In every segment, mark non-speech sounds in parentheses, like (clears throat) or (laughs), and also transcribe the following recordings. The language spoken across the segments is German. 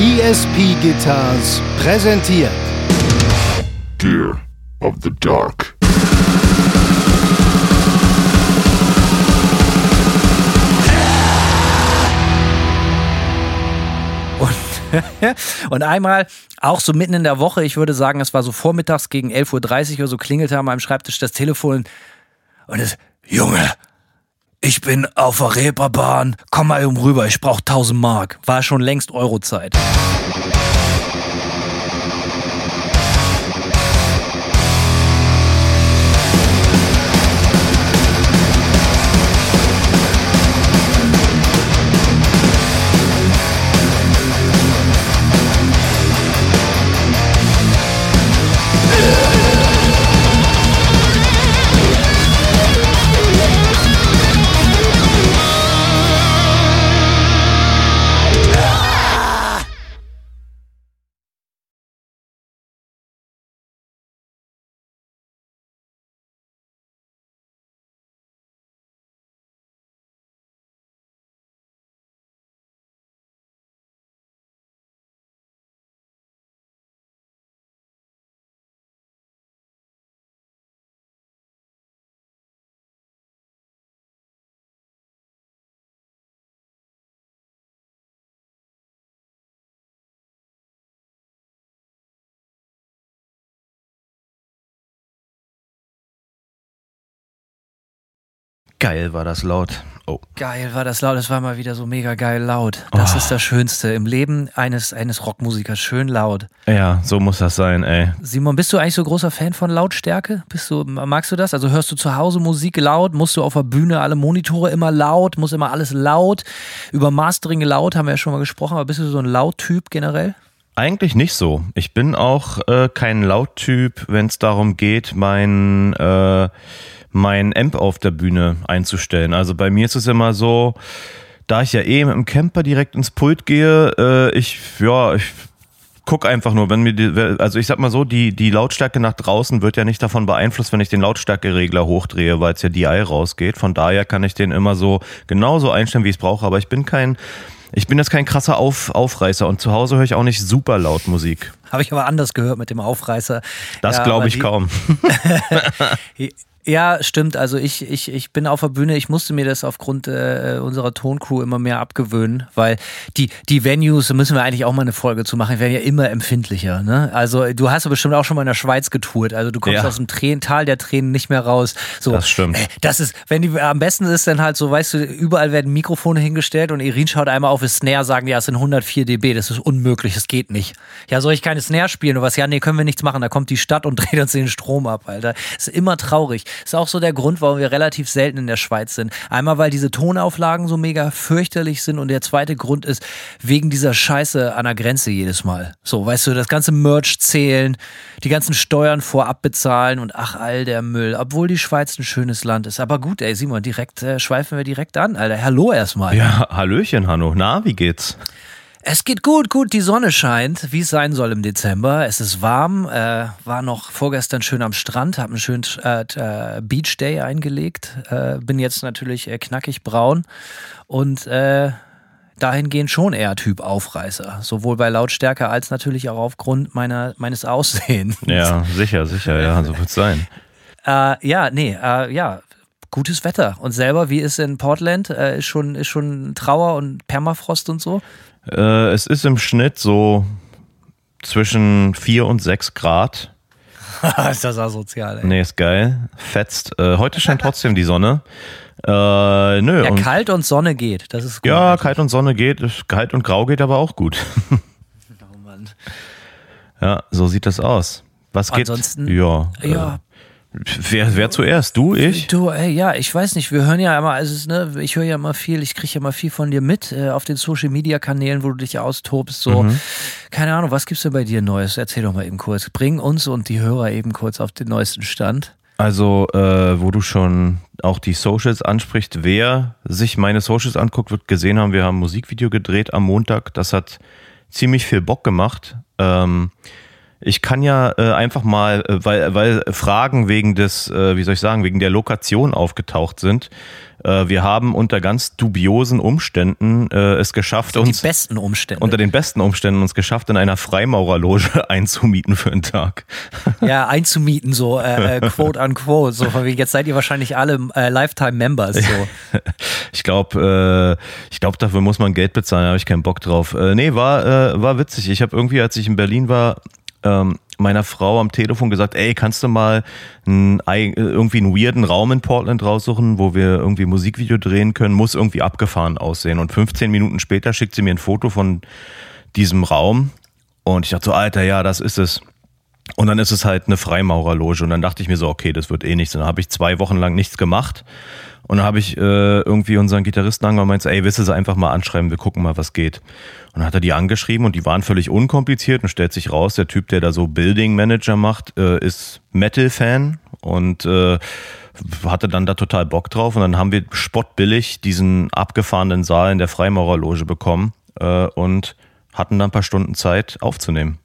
ESP Guitars präsentiert Gear of the Dark. Und, (laughs) und einmal, auch so mitten in der Woche, ich würde sagen, es war so vormittags gegen 11.30 Uhr oder so, klingelte an meinem Schreibtisch das Telefon und es, Junge, ich bin auf der Reeperbahn, komm mal rüber, ich brauch 1000 Mark. War schon längst Eurozeit. Geil war das laut. Oh. Geil war das laut, es war mal wieder so mega geil laut. Das Oh. ist das Schönste im Leben eines, eines Rockmusikers, schön laut. Ja, so muss das sein, ey. Simon, bist du eigentlich so großer Fan von Lautstärke? Bist du, magst du das? Also hörst du zu Hause Musik laut? Musst du auf der Bühne alle Monitore immer laut? Muss immer alles laut? Über Mastering laut haben wir ja schon mal gesprochen, aber bist du so ein Lauttyp generell? Eigentlich nicht so. Ich bin auch äh, kein Lauttyp, wenn es darum geht, mein, äh, mein Amp auf der Bühne einzustellen. Also bei mir ist es immer so, da ich ja eh mit dem Camper direkt ins Pult gehe, äh, ich, ja, ich guck einfach nur, wenn mir die, also ich sag mal so, die, die Lautstärke nach draußen wird ja nicht davon beeinflusst, wenn ich den Lautstärkeregler hochdrehe, weil es ja DI rausgeht. Von daher kann ich den immer so genauso einstellen, wie ich es brauche. Aber ich bin kein, ich bin jetzt kein krasser Auf, Aufreißer und zu Hause höre ich auch nicht super laut Musik. Habe ich aber anders gehört mit dem Aufreißer. Das Ja, glaube ich die- kaum. (laughs) (laughs) Ja, stimmt. Also ich, ich, ich bin auf der Bühne, ich musste mir das aufgrund äh, unserer Toncrew immer mehr abgewöhnen, weil die, die Venues, da müssen wir eigentlich auch mal eine Folge zu machen, werden ja immer empfindlicher. Ne? Also du hast ja bestimmt auch schon mal in der Schweiz getourt, also du kommst Ja. aus dem Tränen, Tal der Tränen nicht mehr raus. So, Das stimmt. Äh, das ist, wenn die am besten ist, dann halt so, weißt du, überall werden Mikrofone hingestellt und Irin schaut einmal auf das Snare, sagen, ja, es sind 104 dB, das ist unmöglich, das geht nicht. Ja, soll ich keine Snare spielen oder was? Ja, nee, können wir nichts machen, da kommt die Stadt und (laughs) dreht uns den Strom ab, Alter. Ist immer traurig. Ist auch so der Grund, warum wir relativ selten in der Schweiz sind. Einmal, weil diese Tonauflagen so mega fürchterlich sind und der zweite Grund ist, wegen dieser Scheiße an der Grenze jedes Mal. So, weißt du, das ganze Merch zählen, die ganzen Steuern vorab bezahlen und ach, all der Müll. Obwohl die Schweiz ein schönes Land ist. Aber gut, ey, Simon, direkt äh, schweifen wir direkt an, Alter. Hallo erstmal. Ja, Hallöchen, Hanno. Na, wie geht's? Es geht gut, gut, die Sonne scheint, wie es sein soll im Dezember. Es ist warm, äh, war noch vorgestern schön am Strand, habe einen schönen äh, äh, Beach Day eingelegt, äh, bin jetzt natürlich äh, knackig braun und äh, dahingehend schon eher Typ Aufreißer, sowohl bei Lautstärke als natürlich auch aufgrund meiner, meines Aussehens. Ja, sicher, sicher, ja, so wird's sein. (laughs) Äh, ja, nee, ja, gutes Wetter. Und selber, wie ist in Portland? Äh, ist, schon, ist schon Trauer und Permafrost und so? Äh, es ist im Schnitt so zwischen 4 und 6 Grad. (laughs) ist das asozial, ey. Nee, ist geil. Fetzt. Äh, heute scheint trotzdem die Sonne. Äh, nö. Ja, und, kalt und Sonne geht. Das ist gut. ja, kalt und Sonne geht. Kalt und grau geht aber auch gut. (laughs) Oh Mann. Ja, so sieht das aus. Was geht? Ansonsten- Ja. Ja, Äh, wer, wer zuerst? Du, ich? du, ey, ja, ich weiß nicht, wir hören ja immer, also ne, ich höre ja immer viel, ich kriege ja immer viel von dir mit äh, auf den Social Media Kanälen, wo du dich austobst, so. Mhm. Keine Ahnung, was gibt's denn bei dir Neues? Erzähl doch mal eben kurz. Bring uns und die Hörer eben kurz auf den neuesten Stand. Also, äh, wo du schon auch die Socials ansprichst, wer sich meine Socials anguckt, wird gesehen haben, wir haben ein Musikvideo gedreht am Montag. Das hat ziemlich viel Bock gemacht. Ähm, Ich kann ja äh, einfach mal, äh, weil, weil Fragen wegen des, äh, wie soll ich sagen, wegen der Lokation aufgetaucht sind. Äh, wir haben unter ganz dubiosen Umständen äh, es geschafft, Die uns besten Umstände. unter den besten Umständen uns geschafft, in einer Freimaurerloge (laughs) einzumieten für einen Tag. ja, einzumieten, so äh, äh, quote unquote. So, von jetzt seid ihr wahrscheinlich alle äh, Lifetime-Members. So. (laughs) Ich glaube, äh, ich glaube, dafür muss man Geld bezahlen, da habe ich keinen Bock drauf. Äh, nee, war, äh, war witzig. Ich habe irgendwie, als ich in Berlin war, ähm, meiner Frau am Telefon gesagt, ey, kannst du mal ein, ei- irgendwie einen weirden Raum in Portland raussuchen, wo wir irgendwie Musikvideo drehen können, muss irgendwie abgefahren aussehen. Und 15 Minuten später schickt sie mir ein Foto von diesem Raum und ich dachte so, Alter, ja, das ist es. Und dann ist es halt eine Freimaurerloge. Und dann dachte ich mir so, okay, das wird eh nichts. Und dann habe ich zwei Wochen lang nichts gemacht. Und dann habe ich äh, irgendwie unseren Gitarristen angerufen und meinte, ey, willst du sie einfach mal anschreiben, wir gucken mal, was geht. Und dann hat er die angeschrieben und die waren völlig unkompliziert und stellt sich raus, der Typ, der da so Building Manager macht, äh, ist Metal-Fan und äh, hatte dann da total Bock drauf. Und dann haben wir spottbillig diesen abgefahrenen Saal in der Freimaurerloge bekommen äh, und hatten dann ein paar Stunden Zeit aufzunehmen.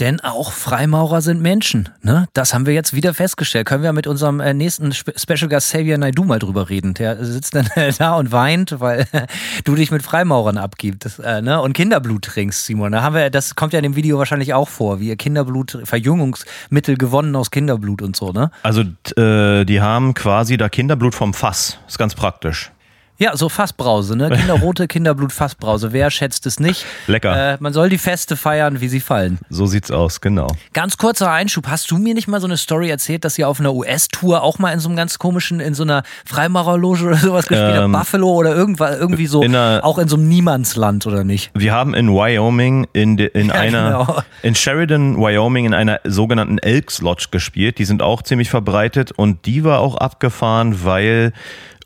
Denn auch Freimaurer sind Menschen. Ne? Das haben wir jetzt wieder festgestellt. Können wir mit unserem äh, nächsten Spe Special Guest Xavier Naidu mal drüber reden. Der sitzt dann (laughs) da und weint, weil (laughs) du dich mit Freimaurern abgibst äh, ne? und Kinderblut trinkst, Simon. Da haben wir, das kommt ja in dem Video wahrscheinlich auch vor, wie ihr Kinderblut, Verjüngungsmittel gewonnen aus Kinderblut und so, ne? Also äh, die haben quasi da Kinderblut vom Fass. Ist ganz praktisch. Ja, so Fassbrause, ne? Kinderrote Kinderblut Fassbrause. Wer schätzt es nicht? Lecker. Äh, man soll die Feste feiern, wie sie fallen. So sieht's aus, genau. Ganz kurzer Einschub. Hast du mir nicht mal so eine Story erzählt, dass ihr auf einer US-Tour auch mal in so einem ganz komischen, in so einer Freimaurerloge oder sowas gespielt Ähm, habt? Buffalo oder irgendwas, irgendwie so, in einer- auch in so einem Niemandsland oder nicht? Wir haben in Wyoming in, de, in Ja, einer genau. in Sheridan, Wyoming in einer sogenannten Elks Lodge gespielt. Die sind auch ziemlich verbreitet und die war auch abgefahren, weil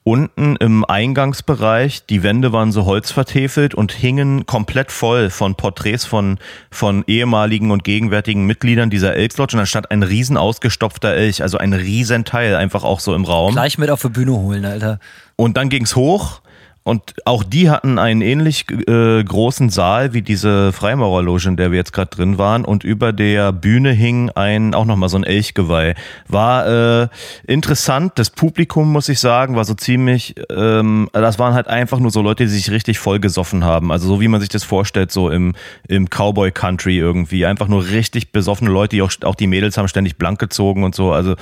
unten im Eingangsbereich die Wände waren so holzvertäfelt und hingen komplett voll von Porträts von von ehemaligen und gegenwärtigen Mitgliedern dieser Elks Lodge und da stand ein riesen ausgestopfter Elch, also ein riesen Teil einfach auch so im Raum. Gleich mit auf die Bühne holen, Alter. Und dann ging's hoch und auch die hatten einen ähnlich äh, großen Saal wie diese Freimaurerloge, in der wir jetzt gerade drin waren. Und über der Bühne hing ein auch nochmal so ein Elchgeweih. War äh, interessant. Das Publikum, muss ich sagen, war so ziemlich, ähm, das waren halt einfach nur so Leute, die sich richtig voll gesoffen haben. Also so wie man sich das vorstellt, so im, im Cowboy-Country irgendwie. Einfach nur richtig besoffene Leute, die auch, auch die Mädels haben ständig blank gezogen und so. Also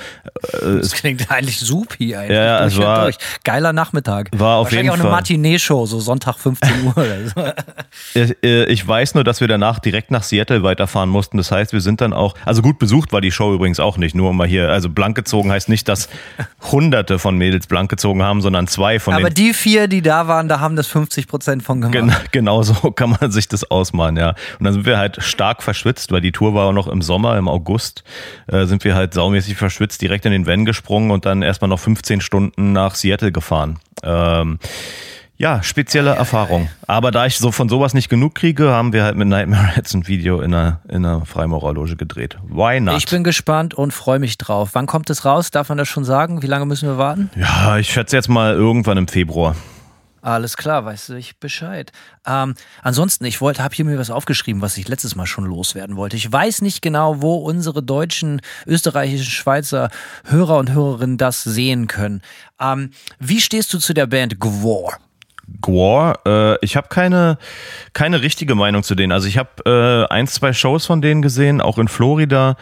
Das klingt eigentlich supi, eigentlich. Ja, es war- durch. Geiler Nachmittag. war auf jeden Fall. Matinee-Show, so Sonntag 15 Uhr oder so. (laughs) Ich, äh, ich weiß nur, dass wir danach direkt nach Seattle weiterfahren mussten. Das heißt, wir sind dann auch, also gut besucht war die Show übrigens auch nicht, nur mal hier, also blank gezogen heißt nicht, dass (laughs) hunderte von Mädels blank gezogen haben, sondern zwei von Aber die vier, die da waren, da haben das 50 Prozent von gemacht. Gen (laughs) genau so kann man sich das ausmalen, ja. Und dann sind wir halt stark verschwitzt, weil die Tour war auch noch im Sommer, im August, äh, sind wir halt saumäßig verschwitzt, direkt in den Van gesprungen und dann erstmal noch 15 Stunden nach Seattle gefahren. Ähm, ja, spezielle Erfahrung. Aber da ich so von sowas nicht genug kriege, haben wir halt mit Nightmare Rats ein Video in einer, in einer Freimaurerloge gedreht. Why not? Ich bin gespannt und freue mich drauf. Wann kommt es raus? Darf man das schon sagen? Wie lange müssen wir warten? ja, ich schätze jetzt mal irgendwann im Februar. Alles klar, weißt du ich Bescheid. Ähm, ansonsten, ich wollte, habe hier mir was aufgeschrieben, was ich letztes Mal schon loswerden wollte. Ich weiß nicht genau, wo unsere deutschen, österreichischen, Schweizer Hörer und Hörerinnen das sehen können. Ähm, wie stehst du zu der Band Gwar? Gore, äh, ich habe keine, keine richtige Meinung zu denen. Also ich habe äh, ein, zwei Shows von denen gesehen, auch in Florida.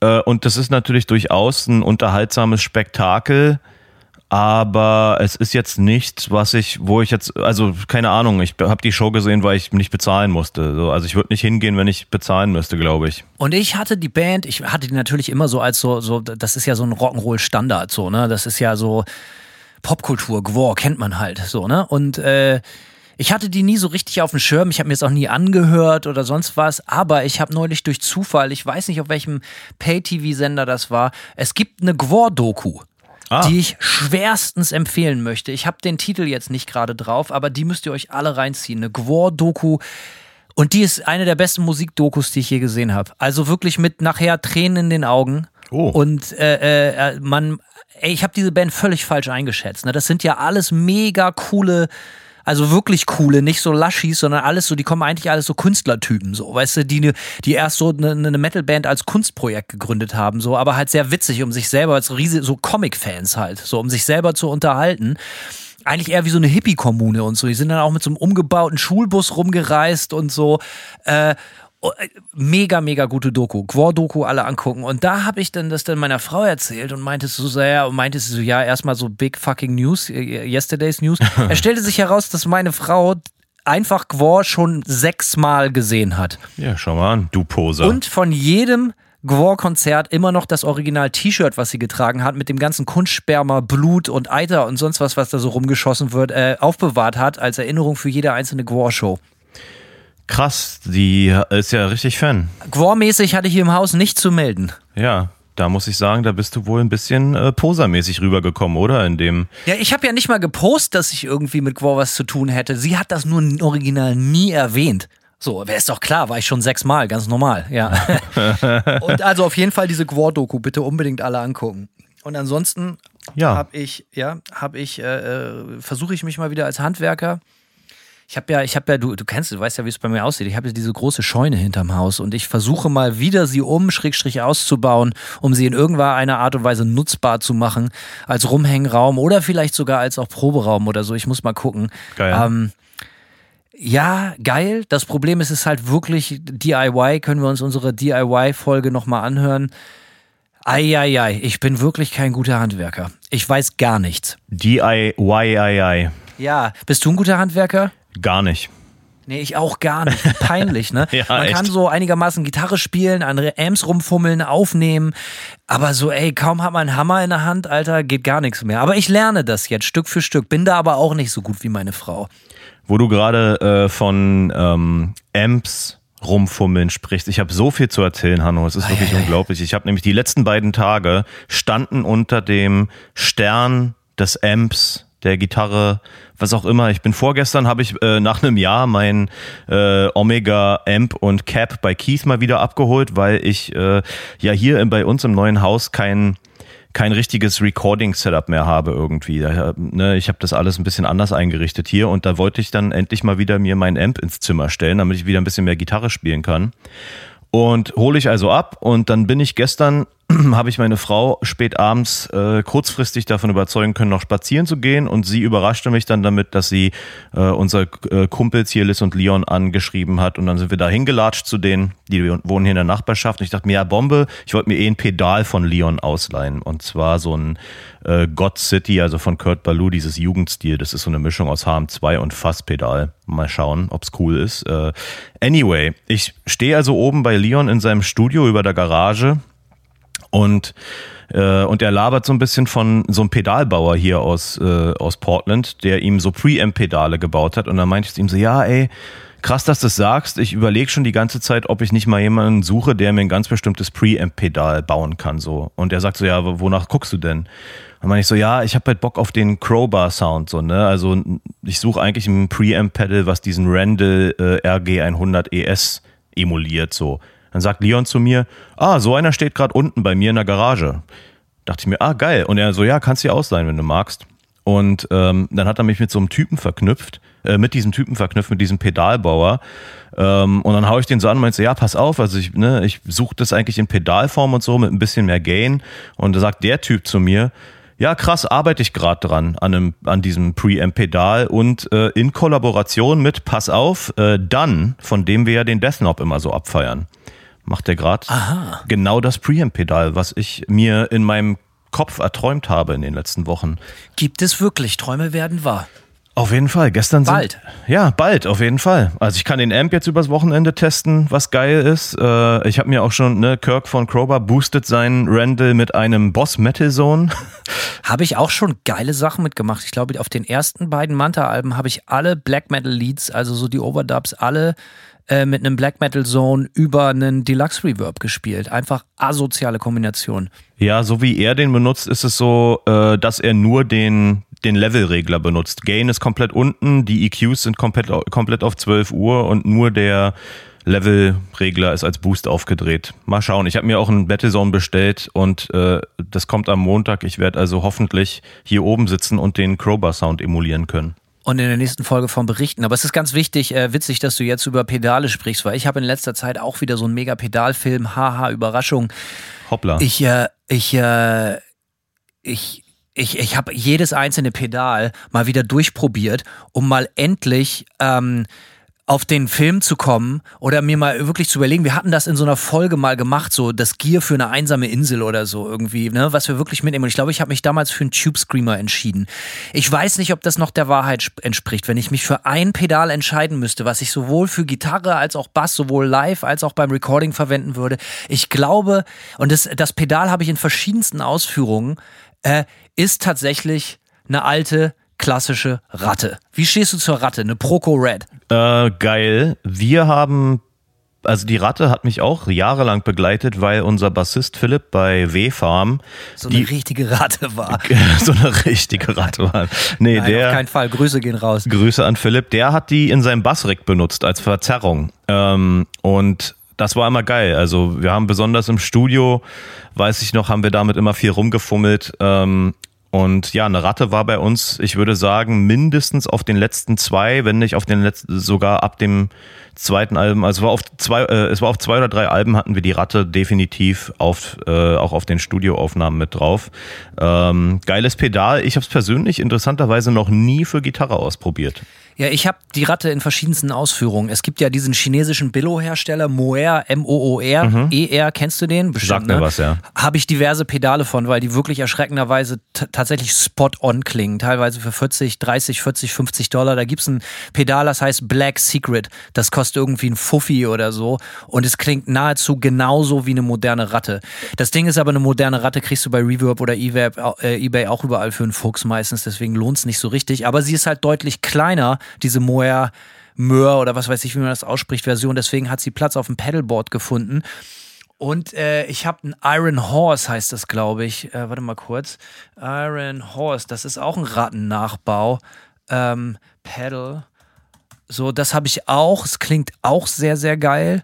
Äh, und das ist natürlich durchaus ein unterhaltsames Spektakel. Aber es ist jetzt nichts, was ich, wo ich jetzt, also keine Ahnung, ich habe die Show gesehen, weil ich nicht bezahlen musste. So, also ich würde nicht hingehen, wenn ich bezahlen müsste, glaube ich. Und ich hatte die Band, ich hatte die natürlich immer so als so, so das ist ja so ein Rock'n'Roll-Standard, so, ne? Das ist ja so Popkultur, Gwar, kennt man halt, so, ne? Und äh, ich hatte die nie so richtig auf dem Schirm, ich habe mir jetzt auch nie angehört oder sonst was, aber ich habe neulich durch Zufall, ich weiß nicht auf welchem Pay-TV-Sender das war, es gibt eine Gwar-Doku. Ah. Die ich schwerstens empfehlen möchte. Ich habe den Titel jetzt nicht gerade drauf, aber die müsst ihr euch alle reinziehen. Eine Gwar-Doku und die ist eine der besten Musikdokus, die ich je gesehen habe. Also wirklich mit nachher Tränen in den Augen. Oh. Und äh, äh, man, ey, ich habe diese Band völlig falsch eingeschätzt. Ne? Das sind ja alles mega coole Also wirklich coole, nicht so Lushis, sondern alles so, die kommen eigentlich alles so Künstlertypen, so, weißt du, die, die erst so eine, eine Metalband als Kunstprojekt gegründet haben, so, aber halt sehr witzig, um sich selber als riesige, so Comic-Fans halt, so, um sich selber zu unterhalten eigentlich eher wie so eine Hippie-Kommune und so. Die sind dann auch mit so einem umgebauten Schulbus rumgereist und so. Äh, äh, mega, mega gute Doku. Quor-Doku alle angucken. Und da habe ich dann das dann meiner Frau erzählt und meinte so sehr, und meinte sie so, ja, erstmal so big fucking news, äh, yesterday's news. (laughs) es stellte sich heraus, dass meine Frau einfach Quor schon sechsmal gesehen hat. Ja, schau mal an, du Poser. Und von jedem Gwar-Konzert immer noch das Original-T-Shirt, was sie getragen hat, mit dem ganzen Kunstsperma, Blut und Eiter und sonst was, was da so rumgeschossen wird, äh, aufbewahrt hat, als Erinnerung für jede einzelne Gwar-Show. Krass, die ist ja richtig Fan. Gwar-mäßig hatte ich hier im Haus nicht zu melden. Ja, da muss ich sagen, da bist du wohl ein bisschen äh, posermäßig rübergekommen, oder? In dem. Ja, ich habe ja nicht mal gepostet, dass ich irgendwie mit Gwar was zu tun hätte. Sie hat das nur original nie erwähnt. So, wäre es doch klar, war ich schon sechsmal, ganz normal, ja. (laughs) und also auf jeden Fall diese Gwar-Doku, bitte unbedingt alle angucken. Und ansonsten Ja. habe ich, ja, habe ich, äh, äh, versuche ich mich mal wieder als Handwerker. Ich habe ja, ich habe ja, du, du kennst, du weißt ja, wie es bei mir aussieht. Ich habe ja diese große Scheune hinterm Haus und ich versuche mal wieder sie um, Schrägstrich auszubauen, um sie in irgendeiner Art und Weise nutzbar zu machen, als Rumhängraum oder vielleicht sogar als auch Proberaum oder so. Ich muss mal gucken. Geil. Ähm, ja, geil. Das Problem ist, es ist halt wirklich DIY. Können wir uns unsere DIY-Folge nochmal anhören? Eieiei, ich bin wirklich kein guter Handwerker. Ich weiß gar nichts. DIY. Ja, bist du ein guter Handwerker? Gar nicht. Nee, ich auch gar nicht. Peinlich, ne? (laughs) Ja, Man echt. kann so einigermaßen Gitarre spielen, an Amps rumfummeln, aufnehmen, aber so, ey, kaum hat man einen Hammer in der Hand, Alter, geht gar nichts mehr. Aber ich lerne das jetzt Stück für Stück, bin da aber auch nicht so gut wie meine Frau. Wo du gerade äh, von ähm, Amps rumfummeln sprichst. Ich habe so viel zu erzählen, Hanno. Es ist wirklich unglaublich. Ich habe nämlich die letzten beiden Tage standen unter dem Stern des Amps, der Gitarre, was auch immer. Ich bin vorgestern, habe ich äh, nach einem Jahr mein äh, Omega Amp und Cap bei Keith mal wieder abgeholt, weil ich äh, ja hier in, bei uns im neuen Haus kein kein richtiges Recording-Setup mehr habe irgendwie. Daher, ne, ich habe das alles ein bisschen anders eingerichtet hier und da wollte ich dann endlich mal wieder mir mein Amp ins Zimmer stellen, damit ich wieder ein bisschen mehr Gitarre spielen kann. Und hole ich also ab und dann bin ich gestern, (clears throat) habe ich meine Frau spät abends äh, kurzfristig davon überzeugen können, noch spazieren zu gehen. Und sie überraschte mich dann damit, dass sie äh, unsere äh, Kumpels hier Liz und Leon angeschrieben hat. Und dann sind wir da hingelatscht zu denen, die wohnen hier in der Nachbarschaft. Und ich dachte mir, ja Bombe, ich wollte mir eh ein Pedal von Leon ausleihen. Und zwar so ein äh, God City, also von Kurt Ballou, dieses Jugendstil, das ist so eine Mischung aus HM2 und Fasspedal. Mal schauen, ob's cool ist. Äh, anyway, ich stehe also oben bei Leon in seinem Studio über der Garage und äh, und er labert so ein bisschen von so einem Pedalbauer hier aus, äh, aus Portland, der ihm so Preamp-Pedale gebaut hat. Und dann meinte ich zu ihm so, ja, ey, krass, dass du das sagst. Ich überlege schon die ganze Zeit, ob ich nicht mal jemanden suche, der mir ein ganz bestimmtes Preamp-Pedal bauen kann. So. Und er sagt so, ja, wonach guckst du denn? Dann meine ich so, ja, ich habe halt Bock auf den Crowbar-Sound. So, ne? Also ich suche eigentlich ein Preamp-Pedal, was diesen Randall äh, RG100 ES emuliert. So. Dann sagt Leon zu mir, ah, so einer steht gerade unten bei mir in der Garage. Dachte ich mir, ah, geil. Und er so, ja, kannst du dir ausleihen, wenn du magst. Und ähm, dann hat er mich mit so einem Typen verknüpft, äh, mit diesem Typen verknüpft, mit diesem Pedalbauer. Ähm, und dann hau ich den so an und meinte, ja, pass auf, also ich, ne, ich suche das eigentlich in Pedalform und so mit ein bisschen mehr Gain. Und da sagt der Typ zu mir, ja, krass, arbeite ich gerade dran an, einem, an diesem Preamp-Pedal und äh, in Kollaboration mit, pass auf, äh, Dunn, von dem wir ja den Deathknop immer so abfeiern, macht der gerade genau das Preamp-Pedal, was ich mir in meinem Kopf erträumt habe in den letzten Wochen. Gibt es wirklich, Träume werden wahr. Auf jeden Fall. Gestern sind, Bald. Ja, bald, auf jeden Fall. Also ich kann den Amp jetzt übers Wochenende testen, was geil ist. Äh, ich habe mir auch schon, ne, Kirk von Crowbar boostet seinen Randall mit einem Boss Metal Zone. (laughs) Habe ich auch schon geile Sachen mitgemacht. Ich glaube, auf den ersten beiden Manta-Alben habe ich alle Black Metal Leads, also so die Overdubs, alle äh, mit einem Black Metal Zone über einen Deluxe Reverb gespielt. Einfach asoziale Kombination. Ja, so wie er den benutzt, ist es so, äh, dass er nur den, den Levelregler benutzt. Gain ist komplett unten, die EQs sind komplett, komplett auf 12 Uhr und nur der Levelregler ist als Boost aufgedreht. Mal schauen. Ich habe mir auch einen Battlezone bestellt und äh, das kommt am Montag. Ich werde also hoffentlich hier oben sitzen und den Crowbar Sound emulieren können. Und in der nächsten Folge von berichten. Aber es ist ganz wichtig, äh, witzig, dass du jetzt über Pedale sprichst, weil ich habe in letzter Zeit auch wieder so einen mega Pedalfilm, haha, Überraschung. Hoppla. Ich, äh, ich, äh, ich, ich, ich habe jedes einzelne Pedal mal wieder durchprobiert, um mal endlich ähm, auf den Film zu kommen oder mir mal wirklich zu überlegen, wir hatten das in so einer Folge mal gemacht, so das Gear für eine einsame Insel oder so irgendwie, ne, was wir wirklich mitnehmen. Und ich glaube, ich habe mich damals für einen Tube Screamer entschieden. Ich weiß nicht, ob das noch der Wahrheit entspricht, wenn ich mich für ein Pedal entscheiden müsste, was ich sowohl für Gitarre als auch Bass, sowohl live als auch beim Recording verwenden würde. Ich glaube, und das, das Pedal habe ich in verschiedensten Ausführungen, äh, ist tatsächlich eine alte klassische Ratte. Wie stehst du zur Ratte? Eine Proco Red. Äh, geil. Wir haben, also die Ratte hat mich auch jahrelang begleitet, weil unser Bassist Philipp bei W-Farm so eine richtige Ratte war. (laughs) so eine richtige Ratte war. Nee, Nein, der. auf keinen Fall. Grüße gehen raus. Grüße an Philipp. Der hat die in seinem Bassrick benutzt als Verzerrung. Ähm, und das war immer geil. Also wir haben besonders im Studio, weiß ich noch, haben wir damit immer viel rumgefummelt. Ähm, und ja, eine Ratte war bei uns, ich würde sagen, mindestens auf den letzten zwei, wenn nicht auf den letzten, sogar ab dem zweiten Album. Also es war auf zwei, äh, es war auf zwei oder drei Alben hatten wir die Ratte definitiv auf, äh, auch auf den Studioaufnahmen mit drauf. Ähm, geiles Pedal. Ich habe es persönlich interessanterweise noch nie für Gitarre ausprobiert. Ja, ich habe die Ratte in verschiedensten Ausführungen. Es gibt ja diesen chinesischen Billo-Hersteller, Moer, M-O-O-R, mhm. E-R, kennst du den? Bestimmt, Sag mir ne? was, ja. Habe ich diverse Pedale von, weil die wirklich erschreckenderweise tatsächlich spot-on klingen. Teilweise für 40, 30, 40, 50 Dollar. Da gibt's ein Pedal, das heißt Black Secret. Das kostet irgendwie ein Fuffi oder so. Und es klingt nahezu genauso wie eine moderne Ratte. Das Ding ist aber, eine moderne Ratte kriegst du bei Reverb oder äh, eBay auch überall für einen Fuchs meistens. Deswegen lohnt's nicht so richtig. Aber sie ist halt deutlich kleiner diese Moer Möhr oder was weiß ich, wie man das ausspricht, Version. Deswegen hat sie Platz auf dem Pedalboard gefunden. Und äh, ich habe ein Iron Horse, heißt das, glaube ich. Äh, warte mal kurz. Iron Horse, das ist auch ein Rattennachbau. Ähm, Pedal. So, das habe ich auch. Es klingt auch sehr, sehr geil.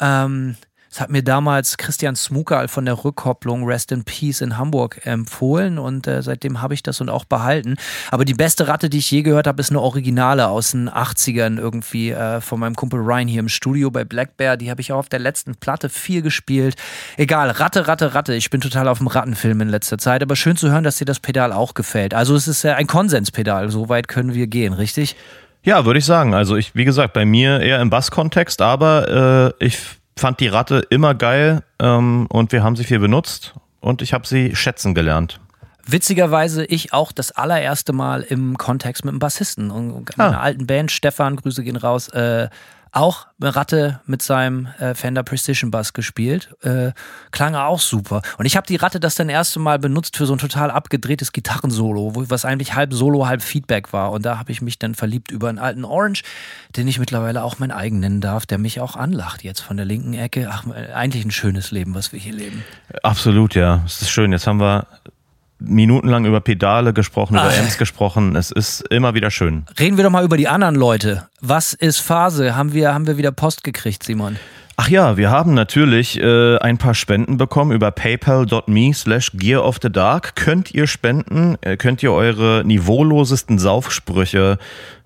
Ähm, das hat mir damals Christian Smuker von der Rückkopplung Rest in Peace in Hamburg empfohlen und äh, seitdem habe ich das und auch behalten. Aber die beste Ratte, die ich je gehört habe, ist eine Originale aus den 80ern irgendwie äh, von meinem Kumpel Ryan hier im Studio bei Black Bear. Die habe ich auch auf der letzten Platte viel gespielt. Egal, Ratte, Ratte, Ratte. Ich bin total auf dem Rattenfilm in letzter Zeit, aber schön zu hören, dass dir das Pedal auch gefällt. Also es ist ja ein Konsenspedal, so weit können wir gehen, richtig? Ja, würde ich sagen. Also ich, wie gesagt, bei mir eher im Basskontext, aber äh, ich fand die Ratte immer geil ähm, und wir haben sie viel benutzt und ich habe sie schätzen gelernt. Witzigerweise ich auch das allererste Mal im Kontext mit einem Bassisten und meiner ah. alten Band, Stefan, Grüße gehen raus, äh, auch Ratte mit seinem äh, Fender Precision Bass gespielt. Äh, klang auch super. Und ich habe die Ratte das dann erste Mal benutzt für so ein total abgedrehtes Gitarrensolo, was eigentlich halb Solo, halb Feedback war. Und da habe ich mich dann verliebt über einen alten Orange, den ich mittlerweile auch mein eigen nennen darf, der mich auch anlacht jetzt von der linken Ecke. Ach, eigentlich ein schönes Leben, was wir hier leben. Absolut, ja. Es ist schön. Jetzt haben wir minutenlang über Pedale gesprochen, über Amps gesprochen. Es ist immer wieder schön. Reden wir doch mal über die anderen Leute. Was ist Phase? Haben wir, haben wir wieder Post gekriegt, Simon? Ach ja, wir haben natürlich äh, ein paar Spenden bekommen über paypal.me slash gear of the dark. Könnt ihr spenden, äh, könnt ihr eure niveaulosesten Saufsprüche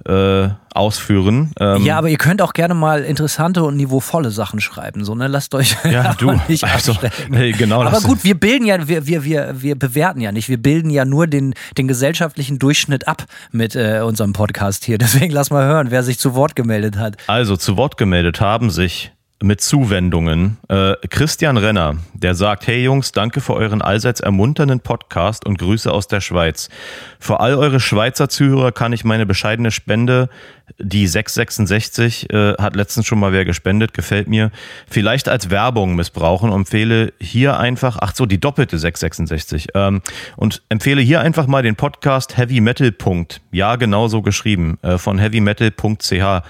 äh, ausführen. Ähm, ja, aber ihr könnt auch gerne mal interessante und niveauvolle Sachen schreiben. So, ne? Lasst euch ja, (laughs) du. nicht also, hey, genau Aber gut, wir bilden ja, wir, wir, wir, wir bewerten ja nicht. Wir bilden ja nur den, den gesellschaftlichen Durchschnitt ab mit äh, unserem Podcast hier. (laughs) Deswegen lass mal hören, wer sich zu Wort gemeldet hat. Also, zu Wort gemeldet haben sich mit Zuwendungen. Äh, Christian Renner, der sagt, hey Jungs, danke für euren allseits ermunternden Podcast und Grüße aus der Schweiz. Für all eure Schweizer Zuhörer kann ich meine bescheidene Spende, die 666, äh, hat letztens schon mal wer gespendet, gefällt mir, vielleicht als Werbung missbrauchen und empfehle hier einfach, ach so, die doppelte 666, ähm, und empfehle hier einfach mal den Podcast Heavy Metal. Ja, genau so geschrieben, äh, von heavymetal.ch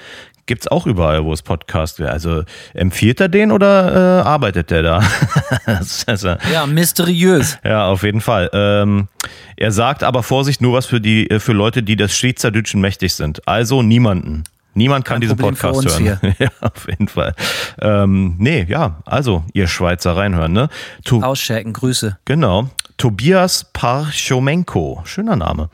Gibt's auch überall, wo es Podcast wäre. Also empfiehlt er den oder äh, arbeitet der da? (laughs) also, ja, mysteriös. Ja, auf jeden Fall. Ähm, er sagt aber Vorsicht, nur was für die äh, für Leute, die des Schweizerdeutschen mächtig sind. Also niemanden. Niemand kann Kein diesen Problem Podcast hören. (laughs) ja, auf jeden Fall. Ähm, nee, ja, also ihr Schweizer reinhören, ne? To Auschecken, Grüße. Genau. Tobias Parchomenko, schöner Name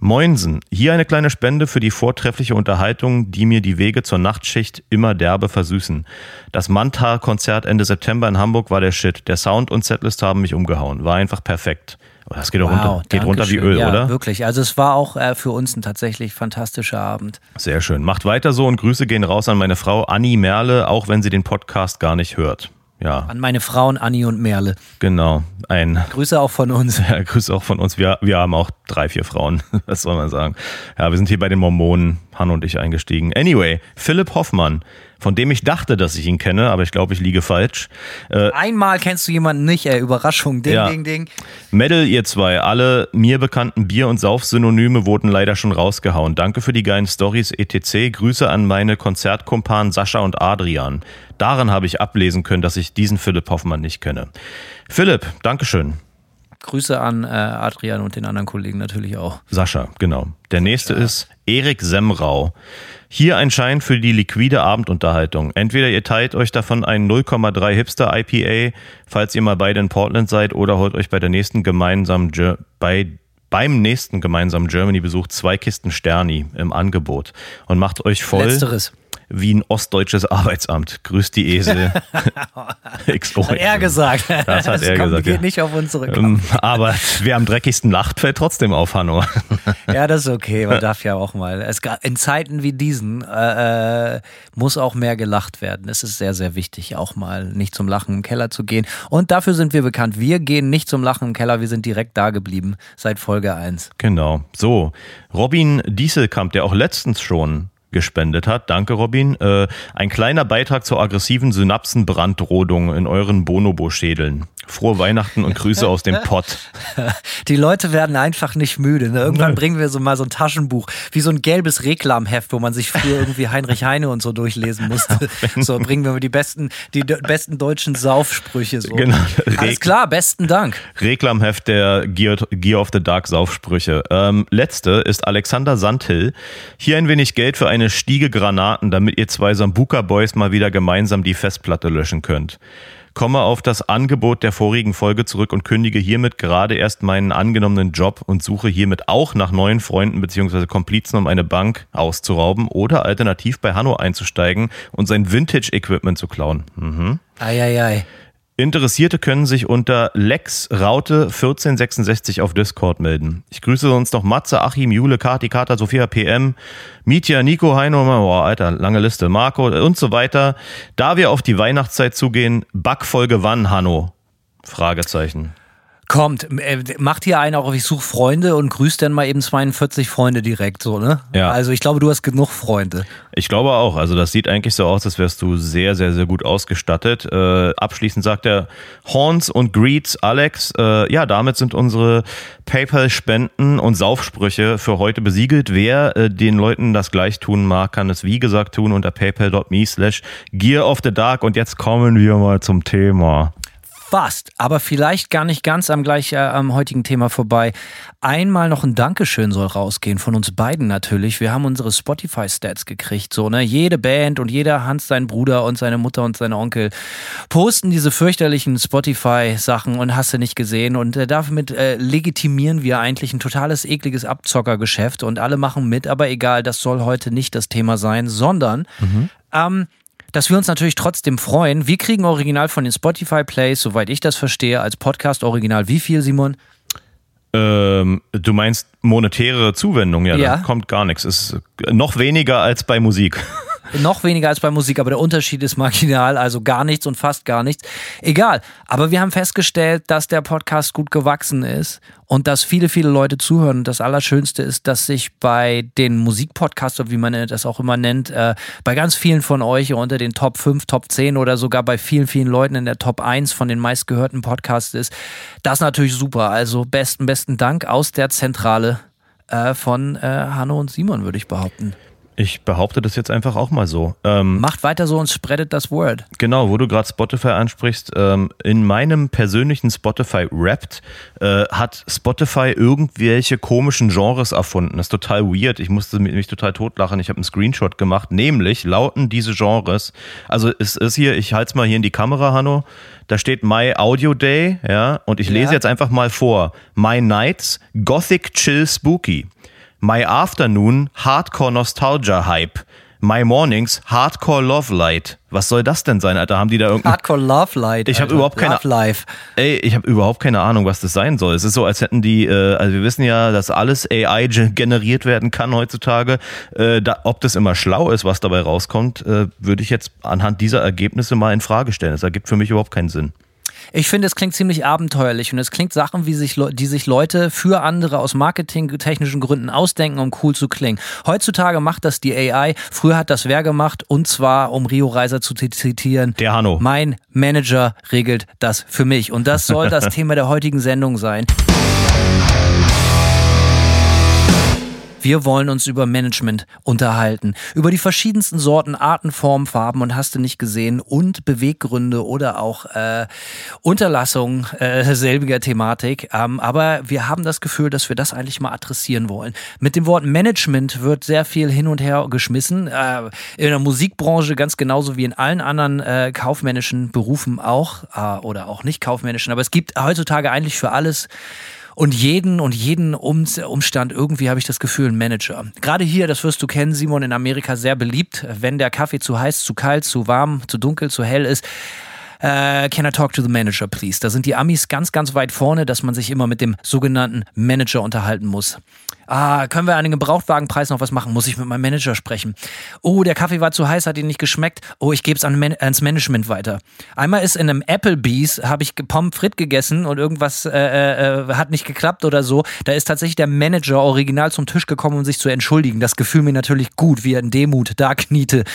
Moinsen, hier eine kleine Spende für die vortreffliche Unterhaltung, die mir die Wege zur Nachtschicht immer derbe versüßen. Das Mantar-Konzert Ende September in Hamburg war der Shit. Der Sound und Setlist haben mich umgehauen. War einfach perfekt. Das geht, doch runter, geht runter wie. Öl, ja, oder? Wirklich. Also es war auch äh, für uns ein tatsächlich fantastischer Abend. Sehr schön. Macht weiter so und Grüße gehen raus an meine Frau Anni Merle, auch wenn sie den Podcast gar nicht hört. Ja, An meine Frauen Anni und Merle. genau. Ein Grüße auch von uns. (laughs) ja, Grüße auch von uns. Wir, wir haben auch drei, vier Frauen. (laughs) Was soll man sagen? Ja, wir sind hier bei den Mormonen, Han und ich, eingestiegen. Anyway, Philipp Hoffmann, von dem ich dachte, dass ich ihn kenne, aber ich glaube, ich liege falsch. Äh, Einmal kennst du jemanden nicht, ey. Überraschung. Ding, Ja. ding, ding. Medal, ihr zwei, alle mir bekannten Bier- und Saufsynonyme wurden leider schon rausgehauen. Danke für die geilen Stories etc. Grüße an meine Konzertkumpanen Sascha und Adrian. Daran habe ich ablesen können, dass ich diesen Philipp Hoffmann nicht kenne. Philipp, Dankeschön. Grüße an äh, Adrian und den anderen Kollegen natürlich auch. Sascha, genau. Der nächste ist Erik Semrau. Hier ein Schein für die liquide Abendunterhaltung. Entweder ihr teilt euch davon einen 0,3 Hipster IPA, falls ihr mal beide in Portland seid, oder holt euch bei der nächsten gemeinsamen Ger bei beim nächsten gemeinsamen Germany-Besuch zwei Kisten Sterni im Angebot und macht euch voll Letzteres. Wie ein ostdeutsches Arbeitsamt. Grüßt die Esel. (laughs) XO. Hat er gesagt. Das hat er kommt, gesagt, Geht ja. nicht auf unsere Ähm, Aber wer am dreckigsten lacht, fällt trotzdem auf, Hanno. (laughs) Ja, das ist okay. Man darf ja auch mal. Es, in Zeiten wie diesen äh, äh, muss auch mehr gelacht werden. Es ist sehr, sehr wichtig, auch mal nicht zum Lachen im Keller zu gehen. Und dafür sind wir bekannt. Wir gehen nicht zum Lachen im Keller. Wir sind direkt da geblieben seit Folge 1. Genau. So, Robin Dieselkamp, der auch letztens schon gespendet hat. Danke, Robin. Äh, ein kleiner Beitrag zur aggressiven Synapsenbrandrodung in euren Bonobo-Schädeln. Frohe Weihnachten und Grüße aus dem Pott. (laughs) Die Leute werden einfach nicht müde. Ne? Irgendwann bringen wir so mal so ein Taschenbuch, wie so ein gelbes Reklamheft, wo man sich früher (laughs) irgendwie Heinrich Heine und so durchlesen musste. So bringen wir die besten, die besten deutschen Saufsprüche. So. Genau. Alles klar, besten Dank. Reklamheft der Gear, Gear of the Dark Saufsprüche. Ähm, letzte ist Alexander Sandhill. Hier ein wenig Geld für eine Stiege Granaten, damit ihr zwei Sambuka Boys mal wieder gemeinsam die Festplatte löschen könnt. Komme auf das Angebot der vorigen Folge zurück und kündige hiermit gerade erst meinen angenommenen Job und suche hiermit auch nach neuen Freunden bzw. Komplizen, um eine Bank auszurauben oder alternativ bei Hanno einzusteigen und sein Vintage-Equipment zu klauen. Mhm. Eieiei. Interessierte können sich unter LexRaute1466 auf Discord melden. Ich grüße sonst noch Matze, Achim, Jule, Kati, Kata, Sophia, PM, Mietja, Nico, Heino, boah, Alter, lange Liste, Marco und so weiter. Da wir auf die Weihnachtszeit zugehen, Backfolge wann, Hanno? Fragezeichen. Kommt, äh, macht hier einen auch auf, ich suche Freunde und grüßt dann mal eben 42 Freunde direkt so, ne? Ja. Also ich glaube, du hast genug Freunde. Ich glaube auch. Also das sieht eigentlich so aus, als wärst du sehr, sehr, sehr gut ausgestattet. Äh, abschließend sagt er Horns und Greets, Alex. Äh, ja, damit sind unsere PayPal-Spenden und Saufsprüche für heute besiegelt. Wer äh, den Leuten das gleich tun mag, kann es wie gesagt tun unter paypal.me slash Gear of the Dark. Und jetzt kommen wir mal zum Thema. Fast, aber vielleicht gar nicht ganz am gleich äh, am heutigen Thema vorbei. Einmal noch ein Dankeschön soll rausgehen von uns beiden natürlich. Wir haben unsere Spotify-Stats gekriegt, so ne. Jede Band und jeder Hans, sein Bruder und seine Mutter und sein Onkel posten diese fürchterlichen Spotify-Sachen und hast du nicht gesehen. Und äh, damit äh, legitimieren wir eigentlich ein totales ekliges Abzockergeschäft und alle machen mit. Aber egal, das soll heute nicht das Thema sein, sondern ähm, dass wir uns natürlich trotzdem freuen. Wir kriegen original von den Spotify Plays, soweit ich das verstehe, als Podcast original. Wie viel, Simon? Ähm, du meinst monetäre Zuwendung? Ja, Ja. da kommt gar nichts. Ist noch weniger als bei Musik. (laughs) Noch weniger als bei Musik, aber der Unterschied ist marginal, also gar nichts und fast gar nichts. Egal. Aber wir haben festgestellt, dass der Podcast gut gewachsen ist und dass viele, viele Leute zuhören. Das Allerschönste ist, dass sich bei den Musikpodcasts, wie man das auch immer nennt, äh, bei ganz vielen von euch unter den Top 5, Top 10 oder sogar bei vielen, vielen Leuten in der Top 1 von den meistgehörten Podcasts ist. Das ist natürlich super. Also besten, besten Dank aus der Zentrale äh, von äh, Hanno und Simon, würde ich behaupten. Ich behaupte das jetzt einfach auch mal so. Ähm, Macht weiter so und spreadet das Word. Genau, wo du gerade Spotify ansprichst, ähm, in meinem persönlichen Spotify Wrapped äh, hat Spotify irgendwelche komischen Genres erfunden. Das ist total weird. Ich musste mich, total totlachen. Ich habe einen Screenshot gemacht. Nämlich lauten diese Genres, also es ist hier, ich halte es mal hier in die Kamera, Hanno. Da steht My Audio Day, ja, und ich lese Ja. jetzt einfach mal vor. My Nights, Gothic Chill Spooky. My Afternoon Hardcore Nostalgia Hype. My Mornings Hardcore Love Light. Was soll das denn sein, Alter? Haben die da irgendein Hardcore Love Light. Ich habe überhaupt keine Love Life. Ey, ich habe überhaupt keine Ahnung, was das sein soll. Es ist so, als hätten die, äh, also wir wissen ja, dass alles AI ge- generiert werden kann heutzutage. Äh, da, ob das immer schlau ist, was dabei rauskommt, äh, würde ich jetzt anhand dieser Ergebnisse mal in Frage stellen. Das ergibt für mich überhaupt keinen Sinn. Ich finde, es klingt ziemlich abenteuerlich und es klingt Sachen, wie sich, die sich Leute für andere aus marketingtechnischen Gründen ausdenken, um cool zu klingen. Heutzutage macht das die AI. Früher hat das wer gemacht und zwar, um Rio Reiser zu zitieren, Der Hanno. Mein Manager regelt das für mich. Und das soll das (laughs) Thema der heutigen Sendung sein. Wir wollen uns über Management unterhalten, über die verschiedensten Sorten, Arten, Formen, Farben und hast du nicht gesehen und Beweggründe oder auch äh, Unterlassung äh, selbiger Thematik. Ähm, aber wir haben das Gefühl, dass wir das eigentlich mal adressieren wollen. Mit dem Wort Management wird sehr viel hin und her geschmissen. Äh, in der Musikbranche ganz genauso wie in allen anderen äh, kaufmännischen Berufen auch äh, oder auch nicht kaufmännischen. Aber es gibt heutzutage eigentlich für alles und jeden und jeden um Umstand irgendwie habe ich das Gefühl, ein Manager. Gerade hier, das wirst du kennen, Simon, in Amerika sehr beliebt, wenn der Kaffee zu heiß, zu kalt, zu warm, zu dunkel, zu hell ist. Äh, can I talk to the manager, please? Da sind die Amis ganz, ganz weit vorne, dass man sich immer mit dem sogenannten Manager unterhalten muss. Ah, können wir an den Gebrauchtwagenpreis noch was machen? Muss ich mit meinem Manager sprechen? Oh, der Kaffee war zu heiß, hat ihn nicht geschmeckt. Oh, ich gebe es an, Man ans Management weiter. Einmal ist in einem Applebee's, habe ich Pommes frites gegessen und irgendwas äh, äh, hat nicht geklappt oder so. Da ist tatsächlich der Manager original zum Tisch gekommen, um sich zu entschuldigen. Das gefühl mir natürlich gut, wie er in Demut da kniete. (laughs)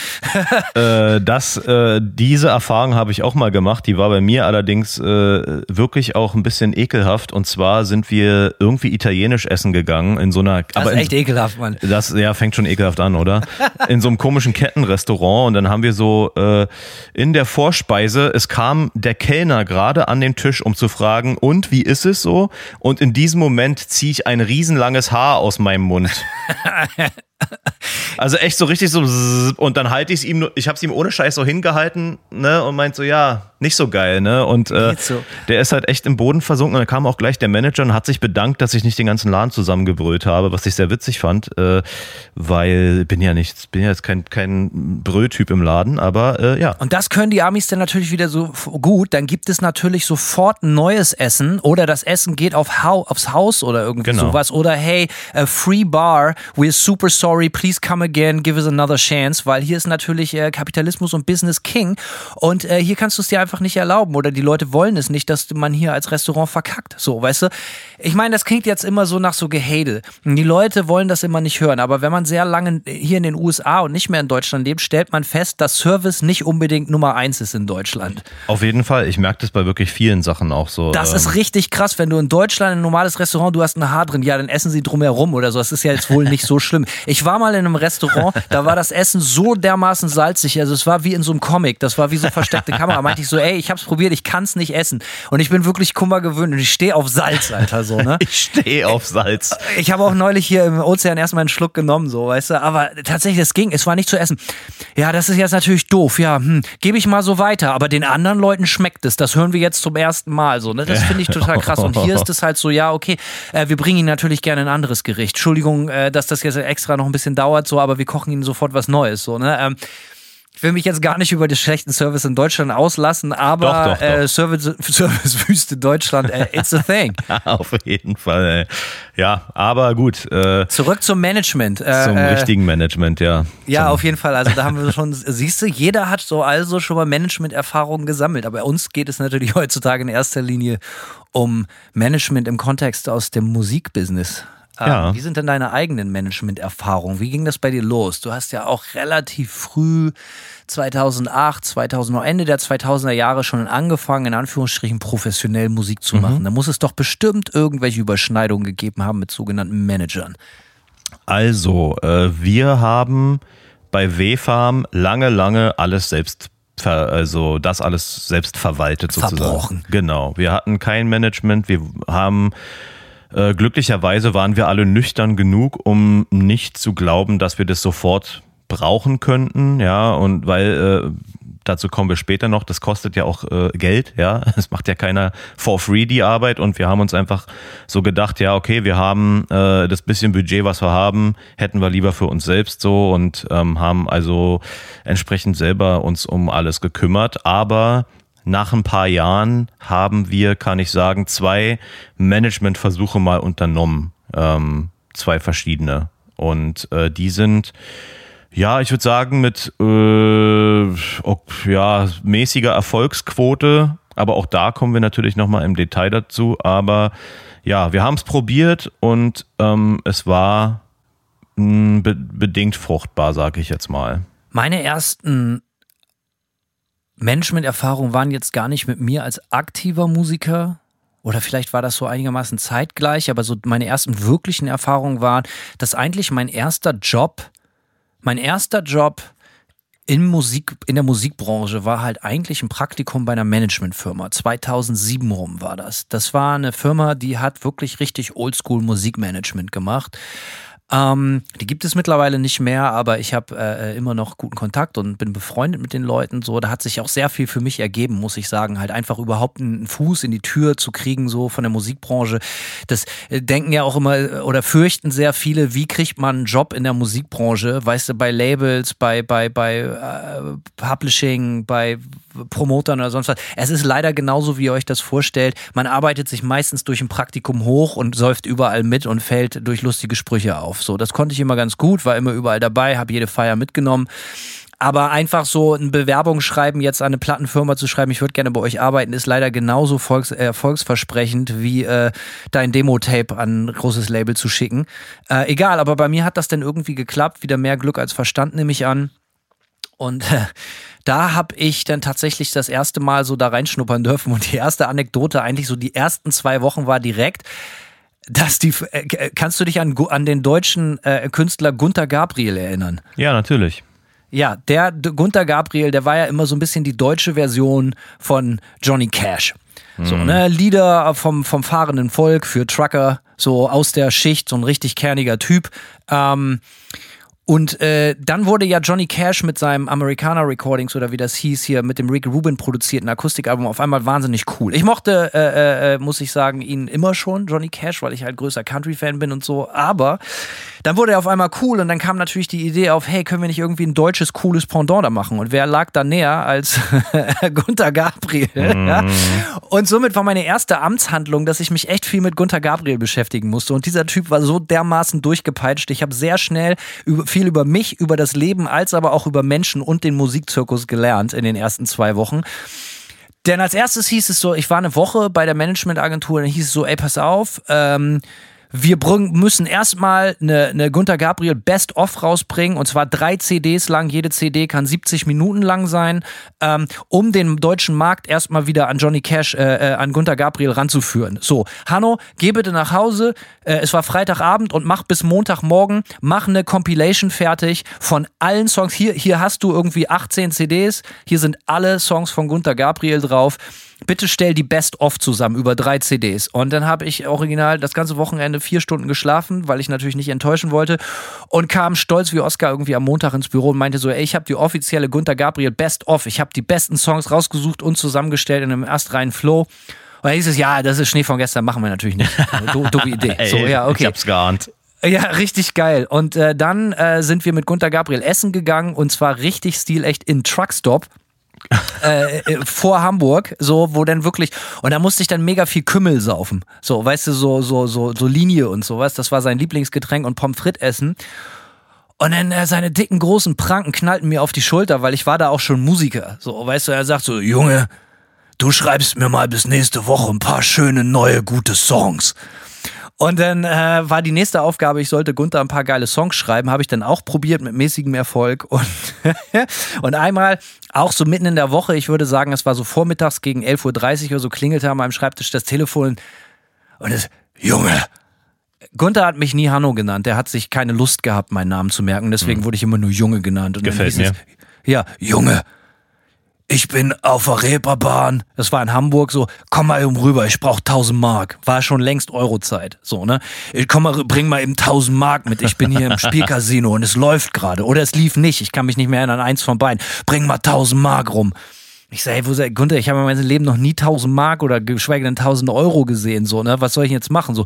Äh, das, äh, diese Erfahrung habe ich auch mal gemacht. Die war bei mir allerdings äh, wirklich auch ein bisschen ekelhaft. Und zwar sind wir irgendwie italienisch essen gegangen in so einer. Das ist in, echt ekelhaft, Mann. Das ja fängt schon ekelhaft an, oder? (laughs) In so einem komischen Kettenrestaurant und dann haben wir so äh, in der Vorspeise, es kam der Kellner gerade an den Tisch, um zu fragen, und wie ist es so? Und in diesem Moment ziehe ich ein riesenlanges Haar aus meinem Mund. (laughs) Also echt so richtig so und dann halte ich es ihm, nur- ich habe es ihm ohne Scheiß so hingehalten, ne, und meint so, ja, nicht so geil, ne, und äh, so. der ist halt echt im Boden versunken und dann kam auch gleich der Manager und hat sich bedankt, dass ich nicht den ganzen Laden zusammengebrüllt habe, was ich sehr witzig fand, äh, weil bin ja nicht, bin ja jetzt kein, kein Brülltyp im Laden, aber äh, ja. Und das können die Amis dann natürlich wieder so gut. Dann gibt es natürlich sofort neues Essen oder das Essen geht auf aufs Haus oder irgendwie Genau. sowas. Oder hey, a free bar, we're super sorry, please come again, give us another chance. Weil hier ist natürlich äh, Kapitalismus und Business King. Und äh, hier kannst du es dir einfach nicht erlauben oder die Leute wollen es nicht, dass man hier als Restaurant verkackt. So, weißt du? Ich meine, das klingt jetzt immer so nach so Gehädel. Die Leute wollen das immer nicht hören. Aber wenn man sehr lange hier in den USA und nicht mehr in Deutschland lebt, stellt man fest, dass Service nicht unbedingt Nummer eins ist in Deutschland. Auf jeden Fall, ich merke das bei wirklich vielen Sachen auch so. Das ähm, ist richtig krass, wenn du in Deutschland ein normales Restaurant, du hast ein Haar drin, ja, dann essen sie drumherum oder so. Das ist ja jetzt wohl nicht so schlimm. Ich war mal in einem Restaurant, da war das Essen so dermaßen salzig, also es war wie in so einem Comic, das war wie so versteckte Kamera. Meinte ich so, ey, ich hab's probiert, ich kann's nicht essen. Und ich bin wirklich Kummer gewöhnt und ich stehe auf Salz, Alter, so, ne? (laughs) ich stehe auf Salz. Ich habe auch neulich hier im Ozean erstmal einen Schluck genommen, so, weißt du. Aber tatsächlich, es ging, es war nicht zu essen. Ja, das ist jetzt natürlich doof, ja, hm, gebe ich mal so weiter. Aber den anderen Leuten schmeckt es. Das hören wir jetzt zum ersten Mal, so, ne? Das finde ich total krass. Und hier ist es halt so, ja, okay, äh, wir bringen Ihnen natürlich gerne ein anderes Gericht. Entschuldigung, äh, dass das jetzt extra noch ein bisschen dauert, so, aber wir kochen Ihnen sofort was Neues, so, ne? Ähm, ich will mich jetzt gar nicht über den schlechten Service in Deutschland auslassen, aber Doch, doch, doch. Äh, Service, Servicewüste Deutschland, äh, it's a thing. (laughs) auf jeden Fall. Ey. Ja, aber gut, äh, Zurück zum Management. Äh, zum äh, richtigen Management, ja. Ja, zum, auf jeden Fall. Also da haben wir schon, (laughs) siehst du, jeder hat so also schon mal Management-Erfahrungen gesammelt. Aber uns geht es natürlich (laughs) heutzutage in erster Linie um Management im Kontext aus dem Musikbusiness. Ähm, Ja. Wie sind denn deine eigenen Management-Erfahrungen? Wie ging das bei dir los? Du hast ja auch relativ früh 2008, 2000, Ende der 2000er Jahre schon angefangen, in Anführungsstrichen professionell Musik zu machen. Da muss es doch bestimmt irgendwelche Überschneidungen gegeben haben mit sogenannten Managern. Also, äh, wir haben bei W-Farm lange, lange alles selbst also das alles selbst verwaltet sozusagen. Verbrochen. Genau. Wir hatten kein Management. Wir haben äh, glücklicherweise waren wir alle nüchtern genug, um nicht zu glauben, dass wir das sofort brauchen könnten. Ja, und weil äh, dazu kommen wir später noch, das kostet ja auch äh, Geld, ja. (laughs) Es macht ja keiner for free die Arbeit und wir haben uns einfach so gedacht, ja, okay, wir haben äh, das bisschen Budget, was wir haben, hätten wir lieber für uns selbst so und ähm, haben also entsprechend selber uns um alles gekümmert. Aber nach ein paar Jahren haben wir, kann ich sagen, zwei Managementversuche mal unternommen. Ähm, zwei verschiedene. Und äh, die sind ja, ich würde sagen, mit äh, ja, mäßiger Erfolgsquote, aber auch da kommen wir natürlich nochmal im Detail dazu. Aber ja, wir haben es probiert und ähm, es war mh, be bedingt fruchtbar, sage ich jetzt mal. Meine ersten Management-Erfahrungen waren jetzt gar nicht mit mir als aktiver Musiker, oder vielleicht war das so einigermaßen zeitgleich, aber so meine ersten wirklichen Erfahrungen waren, dass eigentlich mein erster Job mein erster Job in Musik, in der Musikbranche war halt eigentlich ein Praktikum bei einer Managementfirma. 2007 rum war das. Das war eine Firma, die hat wirklich richtig Oldschool Musikmanagement gemacht. Ähm, die gibt es mittlerweile nicht mehr, aber ich habe äh, immer noch guten Kontakt und bin befreundet mit den Leuten. So, da hat sich auch sehr viel für mich ergeben, muss ich sagen. Halt einfach überhaupt einen Fuß in die Tür zu kriegen, so von der Musikbranche. Das äh, denken ja auch immer äh, oder fürchten sehr viele, wie kriegt man einen Job in der Musikbranche? Weißt du, bei Labels, bei, bei, bei äh, Publishing, bei Promotern oder sonst was. Es ist leider genauso, wie ihr euch das vorstellt. Man arbeitet sich meistens durch ein Praktikum hoch und säuft überall mit und fällt durch lustige Sprüche auf. So, das konnte ich immer ganz gut, war immer überall dabei, habe jede Feier mitgenommen. Aber einfach so ein Bewerbungsschreiben jetzt an eine Plattenfirma zu schreiben, ich würde gerne bei euch arbeiten, ist leider genauso volks äh, erfolgsversprechend wie äh, dein Demo-Tape an ein großes Label zu schicken. Äh, egal, aber bei mir hat das dann irgendwie geklappt. Wieder mehr Glück als Verstand nehme ich an. Und äh, da habe ich dann tatsächlich das erste Mal so da reinschnuppern dürfen. Und die erste Anekdote, eigentlich so die ersten zwei Wochen war direkt, dass die, äh, kannst du dich an, an den deutschen äh, Künstler Gunther Gabriel erinnern? Ja, natürlich. Ja, der Gunther Gabriel, der war ja immer so ein bisschen die deutsche Version von Johnny Cash. So, mhm. ne, Lieder vom, vom fahrenden Volk für Trucker, so aus der Schicht, so ein richtig kerniger Typ. Ähm, und äh, dann wurde ja Johnny Cash mit seinem Americana Recordings oder wie das hieß hier mit dem Rick Rubin produzierten Akustikalbum auf einmal wahnsinnig cool. Ich mochte, äh, äh, äh, muss ich sagen, ihn immer schon, Johnny Cash, weil ich halt größer Country-Fan bin und so. Aber dann wurde er auf einmal cool und dann kam natürlich die Idee auf, hey, können wir nicht irgendwie ein deutsches, cooles Pendant da machen? Und wer lag da näher als (laughs) Gunther Gabriel? Mm. Ja? Und somit war meine erste Amtshandlung, dass ich mich echt viel mit Gunther Gabriel beschäftigen musste. Und dieser Typ war so dermaßen durchgepeitscht. Ich habe sehr schnell viel über mich, über das Leben, als aber auch über Menschen und den Musikzirkus gelernt in den ersten zwei Wochen. Denn als erstes hieß es so, ich war eine Woche bei der Managementagentur, dann hieß es so, ey, pass auf, ähm, wir müssen erstmal eine, eine Gunter Gabriel Best-of rausbringen und zwar drei CDs lang. Jede CD kann 70 Minuten lang sein, ähm, um den deutschen Markt erstmal wieder an Johnny Cash, äh, äh, an Gunter Gabriel ranzuführen. So, Hanno, geh bitte nach Hause. Äh, es war Freitagabend und mach bis Montagmorgen, mach eine Compilation fertig von allen Songs. Hier, hier hast du irgendwie 18 CDs. Hier sind alle Songs von Gunter Gabriel drauf bitte stell die Best-of zusammen über drei CDs. Und dann habe ich original das ganze Wochenende vier Stunden geschlafen, weil ich natürlich nicht enttäuschen wollte und kam stolz wie Oscar irgendwie am Montag ins Büro und meinte so, ey, ich habe die offizielle Gunther Gabriel Best-of. Ich habe die besten Songs rausgesucht und zusammengestellt in einem erstreinen Flow. Und dann hieß es, ja, das ist Schnee von gestern, machen wir natürlich nicht. Dumme Idee. (laughs) so, ja, okay. Ich hab's geahnt. Ja, richtig geil. Und äh, dann äh, sind wir mit Gunther Gabriel essen gegangen und zwar richtig stilecht in Truckstop. Äh, äh, vor Hamburg, so, wo dann wirklich, und da musste ich dann mega viel Kümmel saufen. So, weißt du, so, so, so, so Linie und sowas. Das war sein Lieblingsgetränk und Pommes frites essen. Und dann äh, seine dicken, großen Pranken knallten mir auf die Schulter, weil ich war da auch schon Musiker. So, weißt du, er sagt so, Junge, du schreibst mir mal bis nächste Woche ein paar schöne, neue, gute Songs. Und dann äh, war die nächste Aufgabe, ich sollte Gunther ein paar geile Songs schreiben, habe ich dann auch probiert mit mäßigem Erfolg. (laughs) Und, und einmal, auch so mitten in der Woche, ich würde sagen, es war so vormittags gegen 11.30 Uhr oder so, klingelte an meinem Schreibtisch das Telefon und es, Junge, Gunther hat mich nie Hanno genannt. Der hat sich keine Lust gehabt, meinen Namen zu merken. Deswegen hm. wurde ich immer nur Junge genannt. Und Gefällt mir. Es, ja, Junge, ich bin auf der Reeperbahn. Das war in Hamburg so, komm mal eben rüber, ich brauch 1000 Mark. War schon längst Eurozeit. So, ne? Ich komm mal, bring mal eben 1000 Mark mit. Ich bin hier im Spielcasino und es läuft gerade. Oder es lief nicht. Ich kann mich nicht mehr erinnern, eins von beiden. Bring mal 1000 Mark rum. Ich sage, hey, wo sei, Gunther, ich habe in meinem Leben noch nie 1000 Mark oder geschweige denn 1000 Euro gesehen, so, ne? Was soll ich jetzt machen? So,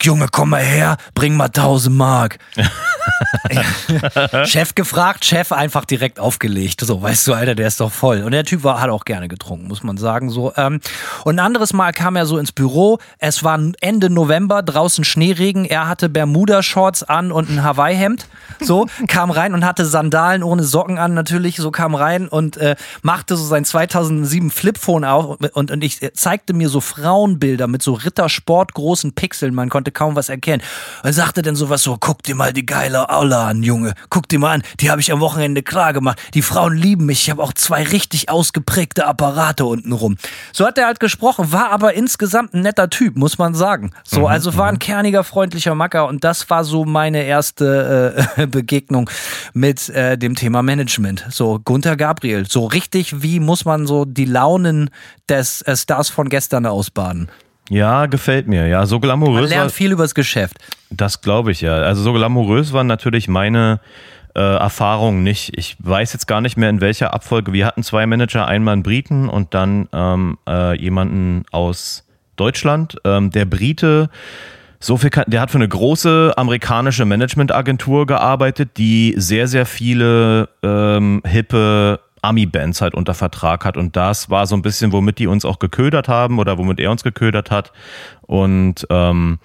Junge, komm mal her, bring mal 1000 Mark. (laughs) Chef gefragt, Chef einfach direkt aufgelegt. So, weißt du, Alter, der ist doch voll. Und der Typ war, hat auch gerne getrunken, muss man sagen. So, ähm, und ein anderes Mal kam er so ins Büro. Es war Ende November, draußen Schneeregen. Er hatte Bermuda-Shorts an und ein Hawaii-Hemd. So, kam rein und hatte Sandalen ohne Socken an, natürlich. So kam rein und äh, machte so sein zweites 2007 Flipphone auf und, und ich zeigte mir so Frauenbilder mit so Rittersport großen Pixeln, man konnte kaum was erkennen. Und sagte dann sowas so, guck dir mal die geile Aula an, Junge. Guck dir mal an, die habe ich am Wochenende klar gemacht. Die Frauen lieben mich. Ich habe auch zwei richtig ausgeprägte Apparate unten rum. So hat er halt gesprochen, war aber insgesamt ein netter Typ, muss man sagen. So, mhm, also war ein mhm. kerniger, freundlicher Macker und das war so meine erste äh, (laughs) Begegnung mit äh, dem Thema Management. So, Gunther Gabriel. So richtig, wie muss man man so die Launen des äh, Stars von gestern ausbaden. Ja, gefällt mir. Ja, so glamourös. Man lernt war, viel übers Geschäft. Das glaube ich ja. Also so glamourös waren natürlich meine äh, Erfahrungen nicht. Ich weiß jetzt gar nicht mehr in welcher Abfolge. Wir hatten zwei Manager, einmal einen Briten und dann ähm, äh, jemanden aus Deutschland. Ähm, der Brite so viel kann, der hat für eine große amerikanische Managementagentur gearbeitet, die sehr, sehr viele ähm, hippe Ami-Bands halt unter Vertrag hat. Und das war so ein bisschen, womit die uns auch geködert haben oder womit er uns geködert hat. Und ähm,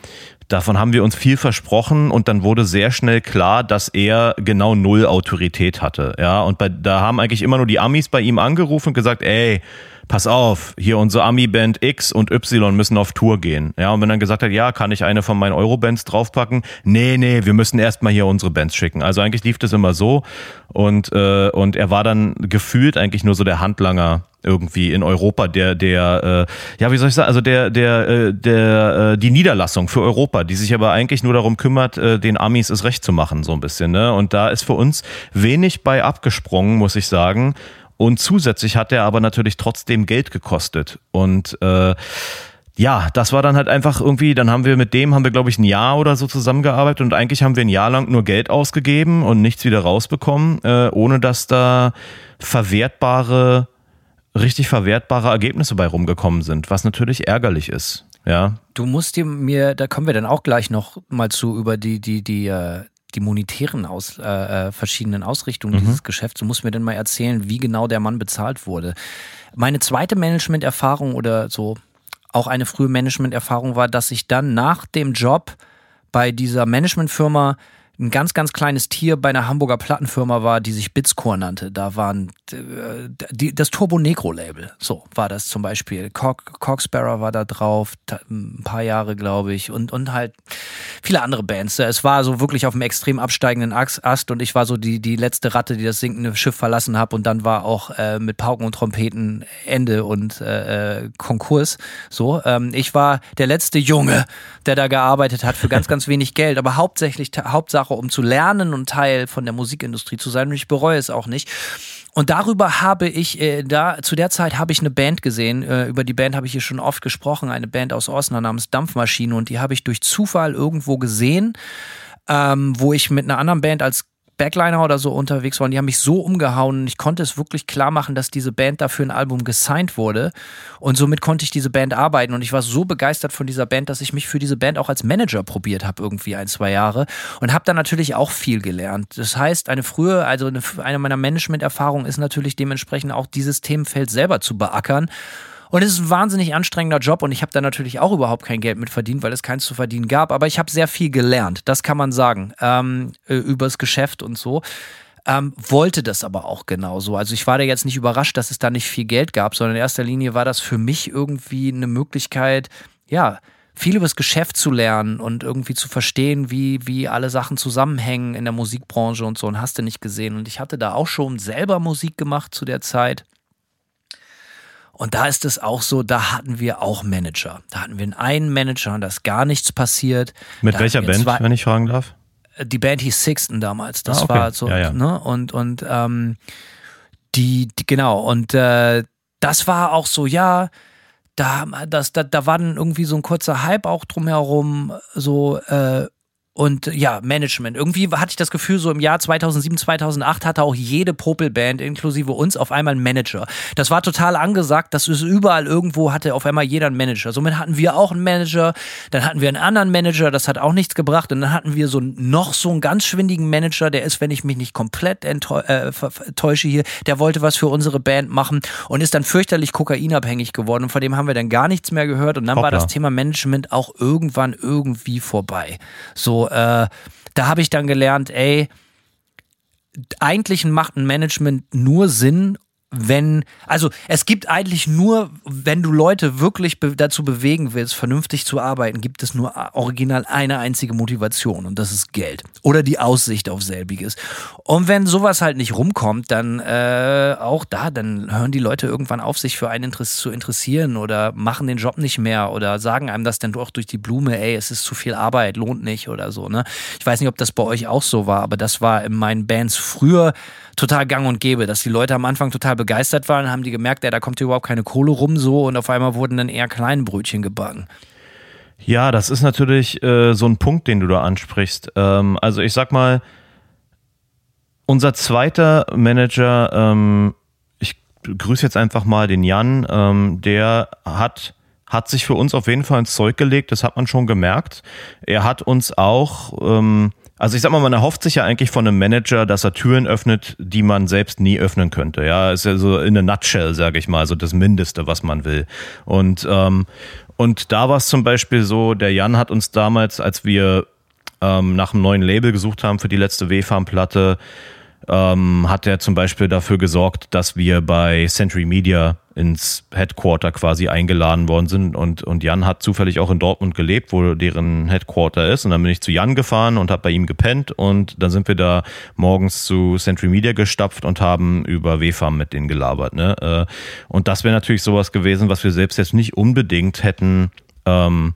davon haben wir uns viel versprochen und dann wurde sehr schnell klar, dass er genau null Autorität hatte. Ja, und bei, da haben eigentlich immer nur die Amis bei ihm angerufen und gesagt, ey, pass auf, hier unsere Ami-Band X und Y müssen auf Tour gehen. Ja, und wenn dann gesagt hat, ja, kann ich eine von meinen Euro-Bands draufpacken? Nee, nee, wir müssen erstmal hier unsere Bands schicken. Also eigentlich lief das immer so und, äh, und er war dann gefühlt eigentlich nur so der Handlanger irgendwie in Europa, der, der, äh, ja, wie soll ich sagen, also der, der, äh, der, äh, die Niederlassung für Europa, die sich aber eigentlich nur darum kümmert, äh, den Amis es recht zu machen, so ein bisschen, ne? Und da ist für uns wenig bei abgesprungen, muss ich sagen. Und zusätzlich hat er aber natürlich trotzdem Geld gekostet. Und äh, ja, das war dann halt einfach irgendwie, dann haben wir mit dem, haben wir glaube ich ein Jahr oder so zusammengearbeitet und eigentlich haben wir ein Jahr lang nur Geld ausgegeben und nichts wieder rausbekommen, äh, ohne dass da verwertbare, richtig verwertbare Ergebnisse bei rumgekommen sind, was natürlich ärgerlich ist. Ja. Du musst dir mir, da kommen wir dann auch gleich noch mal zu über die, die, die, äh, die monetären aus, äh, äh, verschiedenen Ausrichtungen mhm. dieses Geschäfts. Du musst mir denn mal erzählen, wie genau der Mann bezahlt wurde. Meine zweite Management-Erfahrung oder so auch eine frühe Management-Erfahrung war, dass ich dann nach dem Job bei dieser Managementfirma ein ganz, ganz kleines Tier bei einer Hamburger Plattenfirma war, die sich Bitscore nannte. Da waren äh, die, das Turbo Negro Label. So war das zum Beispiel. Cork, Corksparrow war da drauf, ein paar Jahre, glaube ich, und, und halt viele andere Bands. Es war so wirklich auf einem extrem absteigenden Ast und ich war so die, die letzte Ratte, die das sinkende Schiff verlassen habe und dann war auch äh, mit Pauken und Trompeten Ende und äh, äh Konkurs. So, ähm, ich war der letzte Junge, der da gearbeitet hat für ganz, ganz wenig Geld, aber hauptsächlich, Hauptsache Sache, um zu lernen und Teil von der Musikindustrie zu sein. Und ich bereue es auch nicht. Und darüber habe ich, äh, da zu der Zeit habe ich eine Band gesehen. Äh, über die Band habe ich hier schon oft gesprochen. Eine Band aus Osnabrück namens Dampfmaschine. Und die habe ich durch Zufall irgendwo gesehen, ähm, wo ich mit einer anderen Band als Backliner oder so unterwegs waren, die haben mich so umgehauen und ich konnte es wirklich klar machen, dass diese Band dafür ein Album gesigned wurde. Und somit konnte ich diese Band arbeiten. Und ich war so begeistert von dieser Band, dass ich mich für diese Band auch als Manager probiert habe, irgendwie ein, zwei Jahre. Und habe dann natürlich auch viel gelernt. Das heißt, eine frühe, also eine, eine meiner Management-Erfahrungen ist natürlich dementsprechend auch dieses Themenfeld selber zu beackern und es ist ein wahnsinnig anstrengender Job und ich habe da natürlich auch überhaupt kein Geld mit verdient, weil es keins zu verdienen gab. Aber ich habe sehr viel gelernt, das kann man sagen, ähm, äh, übers Geschäft und so. Ähm, wollte das aber auch genauso. Also ich war da jetzt nicht überrascht, dass es da nicht viel Geld gab, sondern in erster Linie war das für mich irgendwie eine Möglichkeit, ja, viel über das Geschäft zu lernen und irgendwie zu verstehen, wie, wie alle Sachen zusammenhängen in der Musikbranche und so und hast du nicht gesehen. Und ich hatte da auch schon selber Musik gemacht zu der Zeit. Und da ist es auch so, da hatten wir auch Manager. Da hatten wir einen Manager und da ist gar nichts passiert. Mit da welcher Band, wenn ich fragen darf? Die Band hieß Sixten damals. Das ah, okay. war so, ja, ja. ne? Und, und ähm, Die, die genau, und äh, das war auch so, ja, da, das, da, da war dann irgendwie so ein kurzer Hype auch drumherum, so, äh, und ja, Management. Irgendwie hatte ich das Gefühl, so im Jahr 2007, 2008 hatte auch jede Popelband, inklusive uns, auf einmal einen Manager. Das war total angesagt, das ist überall irgendwo, hatte auf einmal jeder einen Manager. Somit hatten wir auch einen Manager, dann hatten wir einen anderen Manager, das hat auch nichts gebracht. Und dann hatten wir so noch so einen ganz schwindigen Manager, der ist, wenn ich mich nicht komplett enttäusche äh, hier, der wollte was für unsere Band machen und ist dann fürchterlich kokainabhängig geworden. Und von dem haben wir dann gar nichts mehr gehört. Und dann Hoppla. war das Thema Management auch irgendwann irgendwie vorbei. So, äh, da habe ich dann gelernt, ey, eigentlich macht ein Management nur Sinn, wenn, also es gibt eigentlich nur, wenn du Leute wirklich be dazu bewegen willst, vernünftig zu arbeiten, gibt es nur original eine einzige Motivation und das ist Geld oder die Aussicht auf selbiges. Und wenn sowas halt nicht rumkommt, dann äh, auch da, dann hören die Leute irgendwann auf, sich für einen Interesse zu interessieren oder machen den Job nicht mehr oder sagen einem das dann doch durch die Blume, ey, es ist zu viel Arbeit, lohnt nicht oder so. Ne? Ich weiß nicht, ob das bei euch auch so war, aber das war in meinen Bands früher total gang und gäbe, dass die Leute am Anfang total begeistert waren, haben die gemerkt, ey, da kommt überhaupt keine Kohle rum so und auf einmal wurden dann eher kleine Brötchen gebacken. Ja, das ist natürlich äh, so ein Punkt, den du da ansprichst. Ähm, also ich sag mal, unser zweiter Manager, ähm, ich grüße jetzt einfach mal den Jan, ähm, der hat hat sich für uns auf jeden Fall ins Zeug gelegt, das hat man schon gemerkt. Er hat uns auch ähm, also ich sag mal, man erhofft sich ja eigentlich von einem Manager, dass er Türen öffnet, die man selbst nie öffnen könnte. Ja, ist ja so in a nutshell, sage ich mal, so das Mindeste, was man will. Und ähm, und da war es zum Beispiel so, der Jan hat uns damals, als wir ähm, nach einem neuen Label gesucht haben für die letzte W-Farm-Platte, ähm, hat er zum Beispiel dafür gesorgt, dass wir bei Century Media ins Headquarter quasi eingeladen worden sind und, und Jan hat zufällig auch in Dortmund gelebt, wo deren Headquarter ist und dann bin ich zu Jan gefahren und habe bei ihm gepennt und dann sind wir da morgens zu Century Media gestapft und haben über WFAM mit denen gelabert. Ne? Äh, und das wäre natürlich sowas gewesen, was wir selbst jetzt nicht unbedingt hätten ähm,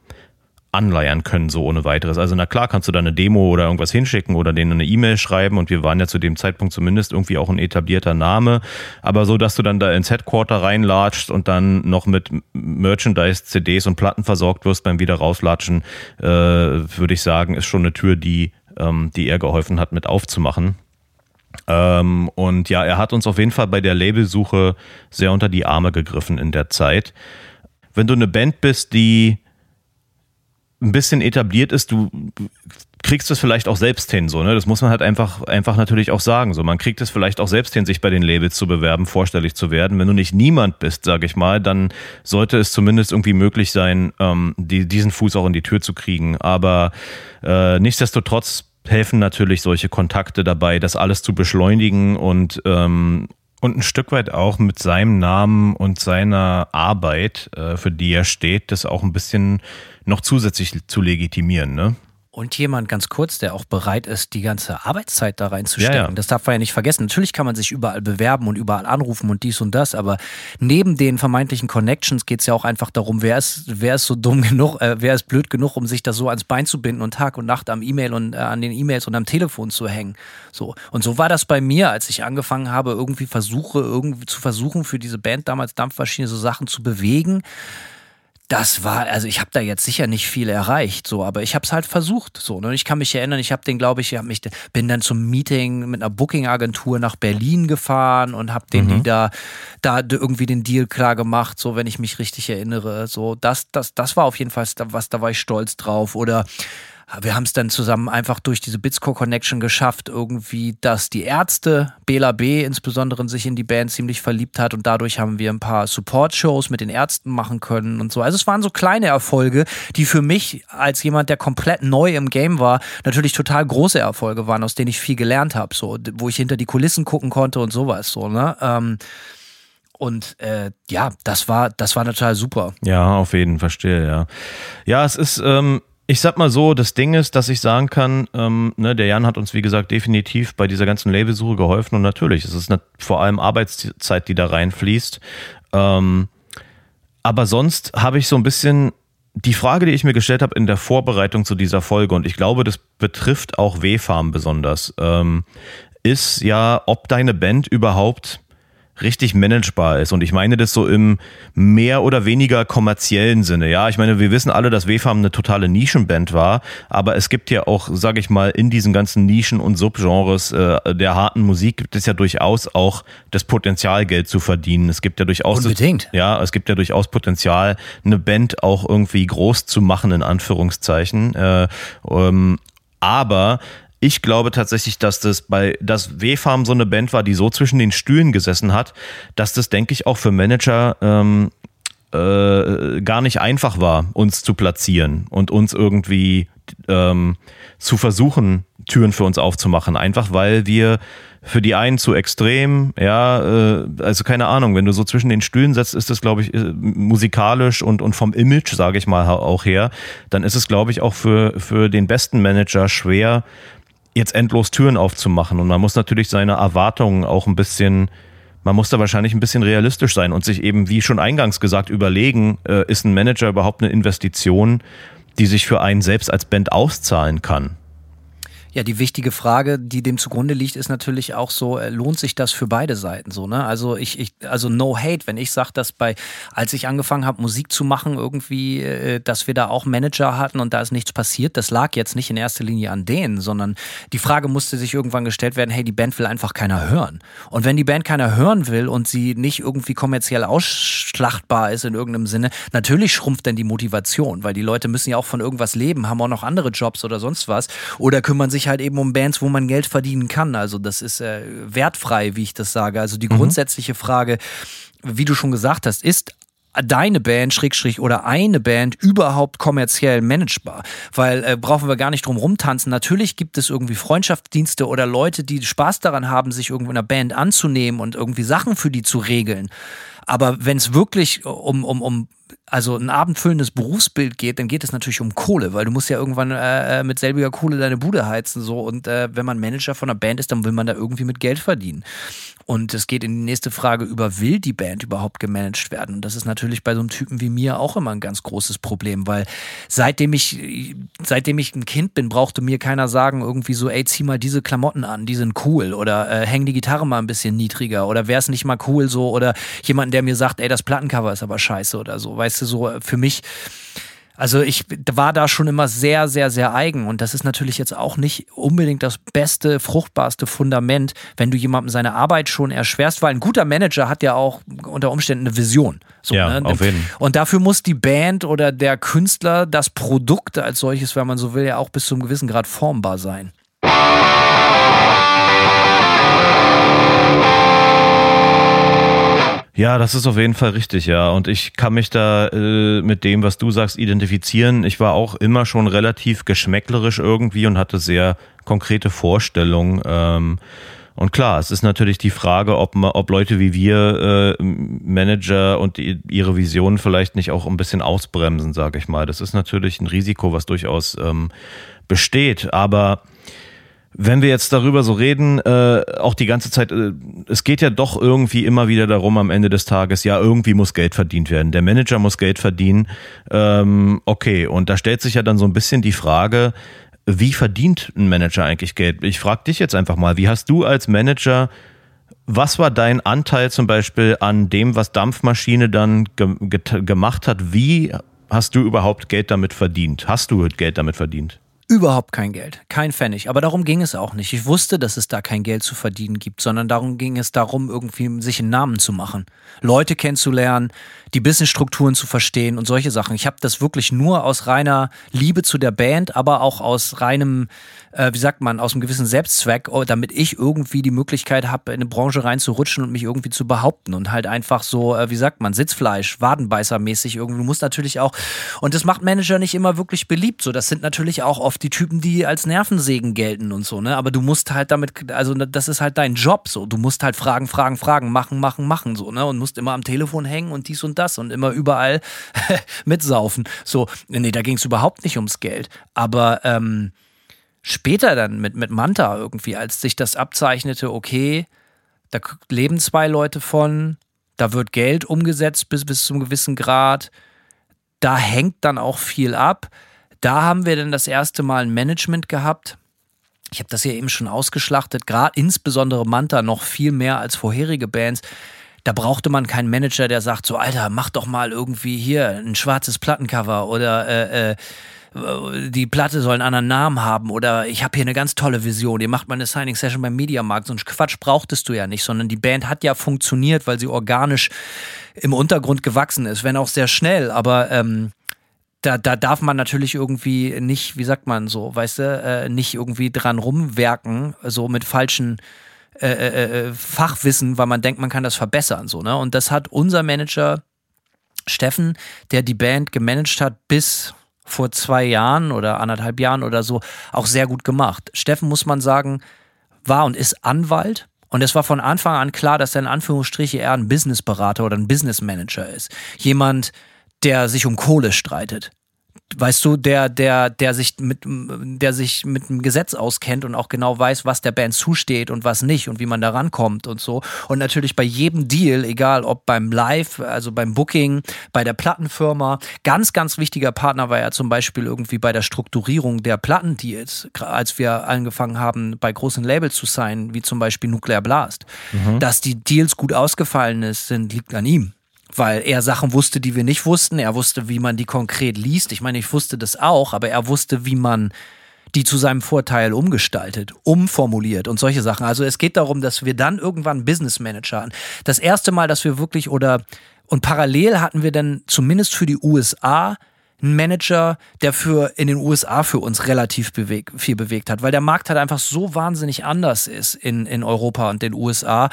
anleiern können, so ohne weiteres. Also na klar, kannst du da eine Demo oder irgendwas hinschicken oder denen eine E-Mail schreiben und wir waren ja zu dem Zeitpunkt zumindest irgendwie auch ein etablierter Name, aber so, dass du dann da ins Headquarter reinlatscht und dann noch mit Merchandise, CDs und Platten versorgt wirst beim wieder rauslatschen, äh, würde ich sagen, ist schon eine Tür, die, ähm, die er geholfen hat, mit aufzumachen. Ähm, und ja, er hat uns auf jeden Fall bei der Labelsuche sehr unter die Arme gegriffen in der Zeit. Wenn du eine Band bist, die ein bisschen etabliert ist, du kriegst es vielleicht auch selbst hin, so, ne? Das muss man halt einfach, einfach natürlich auch sagen. So, man kriegt es vielleicht auch selbst hin, sich bei den Labels zu bewerben, vorstellig zu werden. Wenn du nicht niemand bist, sage ich mal, dann sollte es zumindest irgendwie möglich sein, ähm, die, diesen Fuß auch in die Tür zu kriegen. Aber äh, nichtsdestotrotz helfen natürlich solche Kontakte dabei, das alles zu beschleunigen und ähm, und ein Stück weit auch mit seinem Namen und seiner Arbeit, äh, für die er steht, das auch ein bisschen noch zusätzlich zu legitimieren, ne? Und jemand ganz kurz, der auch bereit ist, die ganze Arbeitszeit da reinzustecken. Ja, ja. Das darf man ja nicht vergessen. Natürlich kann man sich überall bewerben und überall anrufen und dies und das, aber neben den vermeintlichen Connections geht es ja auch einfach darum, wer ist, wer ist so dumm genug, äh, wer ist blöd genug, um sich das so ans Bein zu binden und Tag und Nacht am E-Mail und äh, an den E-Mails und am Telefon zu hängen. So. Und so war das bei mir, als ich angefangen habe, irgendwie versuche, irgendwie zu versuchen, für diese Band damals Dampfmaschine so Sachen zu bewegen das war, also ich habe da jetzt sicher nicht viel erreicht, so, aber ich habe es halt versucht, so. Ne? Ich kann mich erinnern, ich habe den, glaube ich, ich mich, bin dann zum Meeting mit einer Booking-Agentur nach Berlin gefahren und habe den, mhm. die da, da irgendwie den Deal klar gemacht, so, wenn ich mich richtig erinnere, so. Das, das, das war auf jeden Fall was, da war ich stolz drauf. Oder wir haben es dann zusammen einfach durch diese Bitscore Connection geschafft, irgendwie, dass die Ärzte, Bela B. insbesondere, sich in die Band ziemlich verliebt hat und dadurch haben wir ein paar Support-Shows mit den Ärzten machen können und so. Also es waren so kleine Erfolge, die für mich als jemand, der komplett neu im Game war, natürlich total große Erfolge waren, aus denen ich viel gelernt habe, so, wo ich hinter die Kulissen gucken konnte und sowas, so, ne? Ähm, und äh, ja, das war, das war total super. Ja, auf jeden Fall, verstehe, ja. Ja, es ist, ähm, ich sag mal so, das Ding ist, dass ich sagen kann, ähm, ne, der Jan hat uns, wie gesagt, definitiv bei dieser ganzen Labelsuche geholfen und natürlich, es ist eine, vor allem Arbeitszeit, die da reinfließt. Ähm, aber sonst habe ich so ein bisschen die Frage, die ich mir gestellt habe in der Vorbereitung zu dieser Folge, und ich glaube, das betrifft auch W-Farm besonders, ähm, ist ja, ob deine Band überhaupt richtig managebar ist. Und ich meine das so im mehr oder weniger kommerziellen Sinne. Ja, ich meine, wir wissen alle, dass WFAM eine totale Nischenband war, aber es gibt ja auch, sage ich mal, in diesen ganzen Nischen und Subgenres äh, der harten Musik gibt es ja durchaus auch das Potenzial, Geld zu verdienen. Es gibt ja durchaus Unbedingt. Ja, es gibt ja durchaus Potenzial, eine Band auch irgendwie groß zu machen in Anführungszeichen. Äh, ähm, aber ich glaube tatsächlich, dass das bei, dass W-Farm so eine Band war, die so zwischen den Stühlen gesessen hat, dass das, denke ich, auch für Manager ähm, äh, gar nicht einfach war, uns zu platzieren und uns irgendwie ähm, zu versuchen, Türen für uns aufzumachen. Einfach weil wir für die einen zu extrem, ja, äh, also keine Ahnung, wenn du so zwischen den Stühlen setzt, ist das, glaube ich, äh, musikalisch und, und vom Image, sage ich mal, auch her, dann ist es, glaube ich, auch für, für den besten Manager schwer, jetzt endlos Türen aufzumachen. Und man muss natürlich seine Erwartungen auch ein bisschen, man muss da wahrscheinlich ein bisschen realistisch sein und sich eben, wie schon eingangs gesagt, überlegen, äh, ist ein Manager überhaupt eine Investition, die sich für einen selbst als Band auszahlen kann? Ja, die wichtige Frage, die dem zugrunde liegt, ist natürlich auch so, äh, lohnt sich das für beide Seiten so, ne? Also ich, ich also no hate, wenn ich sage, dass bei, als ich angefangen habe, Musik zu machen, irgendwie, äh, dass wir da auch Manager hatten und da ist nichts passiert, das lag jetzt nicht in erster Linie an denen, sondern die Frage musste sich irgendwann gestellt werden, hey, die Band will einfach keiner hören. Und wenn die Band keiner hören will und sie nicht irgendwie kommerziell ausschlachtbar ist in irgendeinem Sinne, natürlich schrumpft dann die Motivation, weil die Leute müssen ja auch von irgendwas leben, haben auch noch andere Jobs oder sonst was oder kümmern sich halt eben um Bands, wo man Geld verdienen kann. Also das ist äh, wertfrei, wie ich das sage. Also die mhm. grundsätzliche Frage, wie du schon gesagt hast, ist deine Band, Schrägstrich oder eine Band überhaupt kommerziell managebar? Weil äh, brauchen wir gar nicht drum rumtanzen. Natürlich gibt es irgendwie Freundschaftsdienste oder Leute, die Spaß daran haben, sich irgendwo in einer Band anzunehmen und irgendwie Sachen für die zu regeln. Aber wenn es wirklich um, um, um also ein abendfüllendes Berufsbild geht, dann geht es natürlich um Kohle, weil du musst ja irgendwann äh, äh, mit selbiger Kohle deine Bude heizen so und äh, wenn man Manager von einer Band ist, dann will man da irgendwie mit Geld verdienen. Und es geht in die nächste Frage über, will die Band überhaupt gemanagt werden? Und das ist natürlich bei so einem Typen wie mir auch immer ein ganz großes Problem, weil seitdem ich, seitdem ich ein Kind bin, brauchte mir keiner sagen, irgendwie so, ey, zieh mal diese Klamotten an, die sind cool oder äh, häng die Gitarre mal ein bisschen niedriger oder wäre es nicht mal cool so oder jemand, der mir sagt, ey, das Plattencover ist aber scheiße oder so. Weißt du, so für mich also ich war da schon immer sehr, sehr, sehr eigen und das ist natürlich jetzt auch nicht unbedingt das beste, fruchtbarste Fundament, wenn du jemandem seine Arbeit schon erschwerst, weil ein guter Manager hat ja auch unter Umständen eine Vision. So, ja, ne? auf jeden. Und dafür muss die Band oder der Künstler, das Produkt als solches, wenn man so will, ja auch bis zu einem gewissen Grad formbar sein. Ja, das ist auf jeden Fall richtig, ja. Und ich kann mich da äh, mit dem, was du sagst, identifizieren. Ich war auch immer schon relativ geschmäcklerisch irgendwie und hatte sehr konkrete Vorstellungen. Ähm, und klar, es ist natürlich die Frage, ob, ob Leute wie wir, äh, Manager und die, ihre Visionen vielleicht nicht auch ein bisschen ausbremsen, sage ich mal. Das ist natürlich ein Risiko, was durchaus ähm, besteht. Aber wenn wir jetzt darüber so reden, äh, auch die ganze Zeit, äh, es geht ja doch irgendwie immer wieder darum am Ende des Tages, ja, irgendwie muss Geld verdient werden. Der Manager muss Geld verdienen. Ähm, okay, und da stellt sich ja dann so ein bisschen die Frage, wie verdient ein Manager eigentlich Geld? Ich frage dich jetzt einfach mal, wie hast du als Manager, was war dein Anteil zum Beispiel an dem, was Dampfmaschine dann ge gemacht hat? Wie hast du überhaupt Geld damit verdient? Hast du Geld damit verdient? Überhaupt kein Geld, kein Pfennig. Aber darum ging es auch nicht. Ich wusste, dass es da kein Geld zu verdienen gibt, sondern darum ging es darum, irgendwie sich einen Namen zu machen, Leute kennenzulernen, die Businessstrukturen zu verstehen und solche Sachen. Ich habe das wirklich nur aus reiner Liebe zu der Band, aber auch aus reinem, äh, wie sagt man, aus einem gewissen Selbstzweck, oh, damit ich irgendwie die Möglichkeit habe, in eine Branche reinzurutschen und mich irgendwie zu behaupten und halt einfach so, äh, wie sagt man, Sitzfleisch, Wadenbeißermäßig irgendwie. Du musst natürlich auch, und das macht Manager nicht immer wirklich beliebt. So, das sind natürlich auch oft die Typen, die als Nervensägen gelten und so, ne? Aber du musst halt damit, also das ist halt dein Job so. Du musst halt fragen, fragen, fragen, machen, machen, machen, so, ne? Und musst immer am Telefon hängen und dies und das und immer überall (laughs) mitsaufen. So, nee, da ging es überhaupt nicht ums Geld. Aber ähm, später dann mit, mit Manta irgendwie, als sich das abzeichnete, okay, da leben zwei Leute von, da wird Geld umgesetzt bis, bis zum gewissen Grad, da hängt dann auch viel ab. Da haben wir dann das erste Mal ein Management gehabt. Ich habe das ja eben schon ausgeschlachtet, gerade insbesondere Manta noch viel mehr als vorherige Bands Da brauchte man keinen Manager, der sagt so, Alter, mach doch mal irgendwie hier ein schwarzes Plattencover oder äh, äh, die Platte soll einen anderen Namen haben oder ich habe hier eine ganz tolle Vision, ihr macht mal eine Signing-Session beim Mediamarkt. So einen Quatsch brauchtest du ja nicht, sondern die Band hat ja funktioniert, weil sie organisch im Untergrund gewachsen ist, wenn auch sehr schnell, aber ähm, da, da darf man natürlich irgendwie nicht, wie sagt man so, weißt du, äh, nicht irgendwie dran rumwerken, so mit falschen äh, äh, äh, Fachwissen, weil man denkt, man kann das verbessern, so, ne? Und das hat unser Manager Steffen, der die Band gemanagt hat bis vor zwei Jahren oder anderthalb Jahren oder so auch sehr gut gemacht. Steffen, muss man sagen, war und ist Anwalt. Und es war von Anfang an klar, dass er in Anführungsstriche eher ein Businessberater oder ein Businessmanager ist. Jemand, der sich um Kohle streitet weißt du, der, der, der sich mit, der sich mit dem Gesetz auskennt und auch genau weiß, was der Band zusteht und was nicht und wie man da rankommt und so. Und natürlich bei jedem Deal, egal ob beim Live, also beim Booking, bei der Plattenfirma, ganz, ganz wichtiger Partner war er zum Beispiel irgendwie bei der Strukturierung der Plattendeals, als wir angefangen haben, bei großen Labels zu sein, wie zum Beispiel Nuclear Blast. Mhm. Dass die Deals gut ausgefallen sind, liegt an ihm weil er Sachen wusste, die wir nicht wussten. Er wusste, wie man die konkret liest. Ich meine, ich wusste das auch, aber er wusste, wie man die zu seinem Vorteil umgestaltet, umformuliert und solche Sachen. Also es geht darum, dass wir dann irgendwann Business Manager hatten. Das erste Mal, dass wir wirklich oder und parallel hatten wir dann zumindest für die USA einen Manager, der für in den USA für uns relativ beweg, viel bewegt hat, weil der Markt halt einfach so wahnsinnig anders ist in, in Europa und den USA.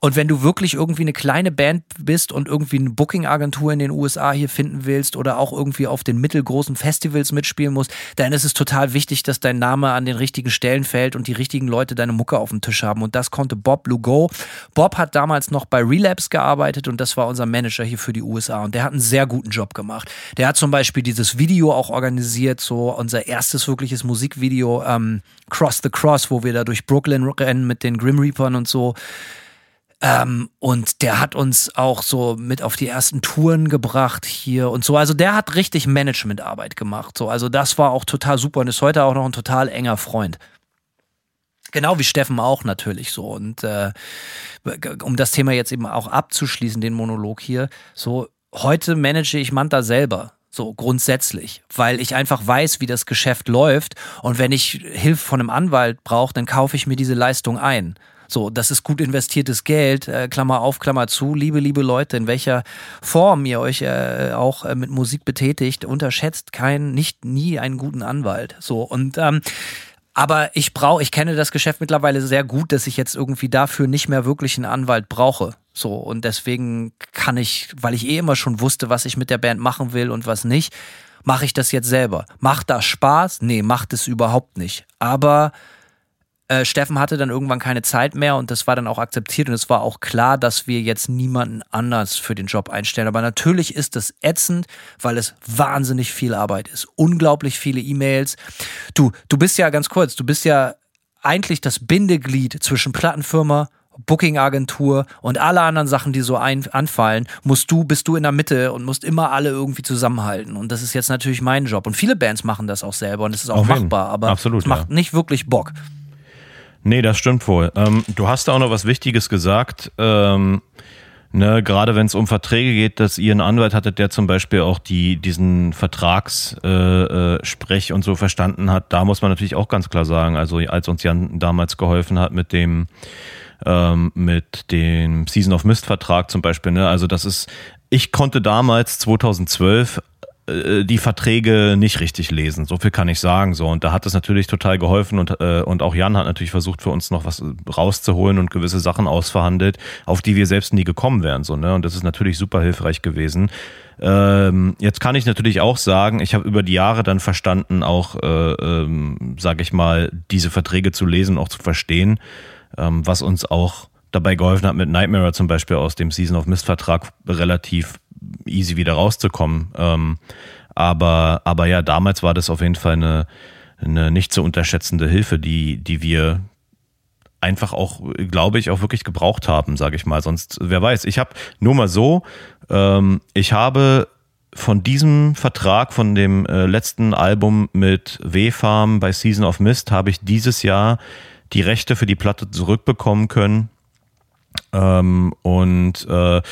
Und wenn du wirklich irgendwie eine kleine Band bist und irgendwie eine Booking-Agentur in den USA hier finden willst oder auch irgendwie auf den mittelgroßen Festivals mitspielen musst, dann ist es total wichtig, dass dein Name an den richtigen Stellen fällt und die richtigen Leute deine Mucke auf dem Tisch haben. Und das konnte Bob Lugo. Bob hat damals noch bei Relapse gearbeitet und das war unser Manager hier für die USA. Und der hat einen sehr guten Job gemacht. Der hat zum Beispiel dieses Video auch organisiert, so unser erstes wirkliches Musikvideo, ähm, Cross the Cross, wo wir da durch Brooklyn rennen mit den Grim Reapern und so. Ähm, und der hat uns auch so mit auf die ersten Touren gebracht hier und so. Also der hat richtig Managementarbeit gemacht. So, also das war auch total super und ist heute auch noch ein total enger Freund. Genau wie Steffen auch natürlich so. Und äh, um das Thema jetzt eben auch abzuschließen, den Monolog hier, so heute manage ich Manta selber. So grundsätzlich, weil ich einfach weiß, wie das Geschäft läuft. Und wenn ich Hilfe von einem Anwalt brauche, dann kaufe ich mir diese Leistung ein. So, das ist gut investiertes Geld, äh, Klammer auf, Klammer zu. Liebe, liebe Leute, in welcher Form ihr euch äh, auch äh, mit Musik betätigt, unterschätzt keinen, nicht nie einen guten Anwalt. So, und ähm, aber ich brauche, ich kenne das Geschäft mittlerweile sehr gut, dass ich jetzt irgendwie dafür nicht mehr wirklich einen Anwalt brauche. So, und deswegen kann ich, weil ich eh immer schon wusste, was ich mit der Band machen will und was nicht, mache ich das jetzt selber. Macht das Spaß? Nee, macht es überhaupt nicht. Aber äh, Steffen hatte dann irgendwann keine Zeit mehr und das war dann auch akzeptiert und es war auch klar, dass wir jetzt niemanden anders für den Job einstellen. Aber natürlich ist das ätzend, weil es wahnsinnig viel Arbeit ist. Unglaublich viele E-Mails. Du, du bist ja ganz kurz, du bist ja eigentlich das Bindeglied zwischen Plattenfirma, Booking-Agentur und alle anderen Sachen, die so ein, anfallen, musst du, bist du in der Mitte und musst immer alle irgendwie zusammenhalten. Und das ist jetzt natürlich mein Job. Und viele Bands machen das auch selber und es ist auch Auf machbar, aber Absolut, es macht ja. nicht wirklich Bock. Nee, das stimmt wohl. Ähm, du hast da auch noch was Wichtiges gesagt. Ähm, ne, gerade wenn es um Verträge geht, dass ihr einen Anwalt hattet, der zum Beispiel auch die, diesen Vertragssprech äh, äh, und so verstanden hat, da muss man natürlich auch ganz klar sagen, also als uns Jan damals geholfen hat mit dem ähm, mit dem Season of Mist Vertrag zum Beispiel, ne, also das ist, ich konnte damals 2012 äh, die Verträge nicht richtig lesen. So viel kann ich sagen. So und da hat es natürlich total geholfen und äh, und auch Jan hat natürlich versucht für uns noch was rauszuholen und gewisse Sachen ausverhandelt, auf die wir selbst nie gekommen wären. So ne und das ist natürlich super hilfreich gewesen. Ähm, jetzt kann ich natürlich auch sagen, ich habe über die Jahre dann verstanden, auch äh, ähm, sage ich mal, diese Verträge zu lesen, und auch zu verstehen, ähm, was uns auch dabei geholfen hat mit Nightmare zum Beispiel aus dem Season of Mist Vertrag relativ easy wieder rauszukommen. Ähm, aber, aber ja, damals war das auf jeden Fall eine, eine nicht zu unterschätzende Hilfe, die, die wir einfach auch, glaube ich, auch wirklich gebraucht haben, sage ich mal. Sonst, wer weiß, ich habe nur mal so, ähm, ich habe von diesem Vertrag, von dem äh, letzten Album mit W-Farm bei Season of Mist, habe ich dieses Jahr die Rechte für die Platte zurückbekommen können Ähm, und äh,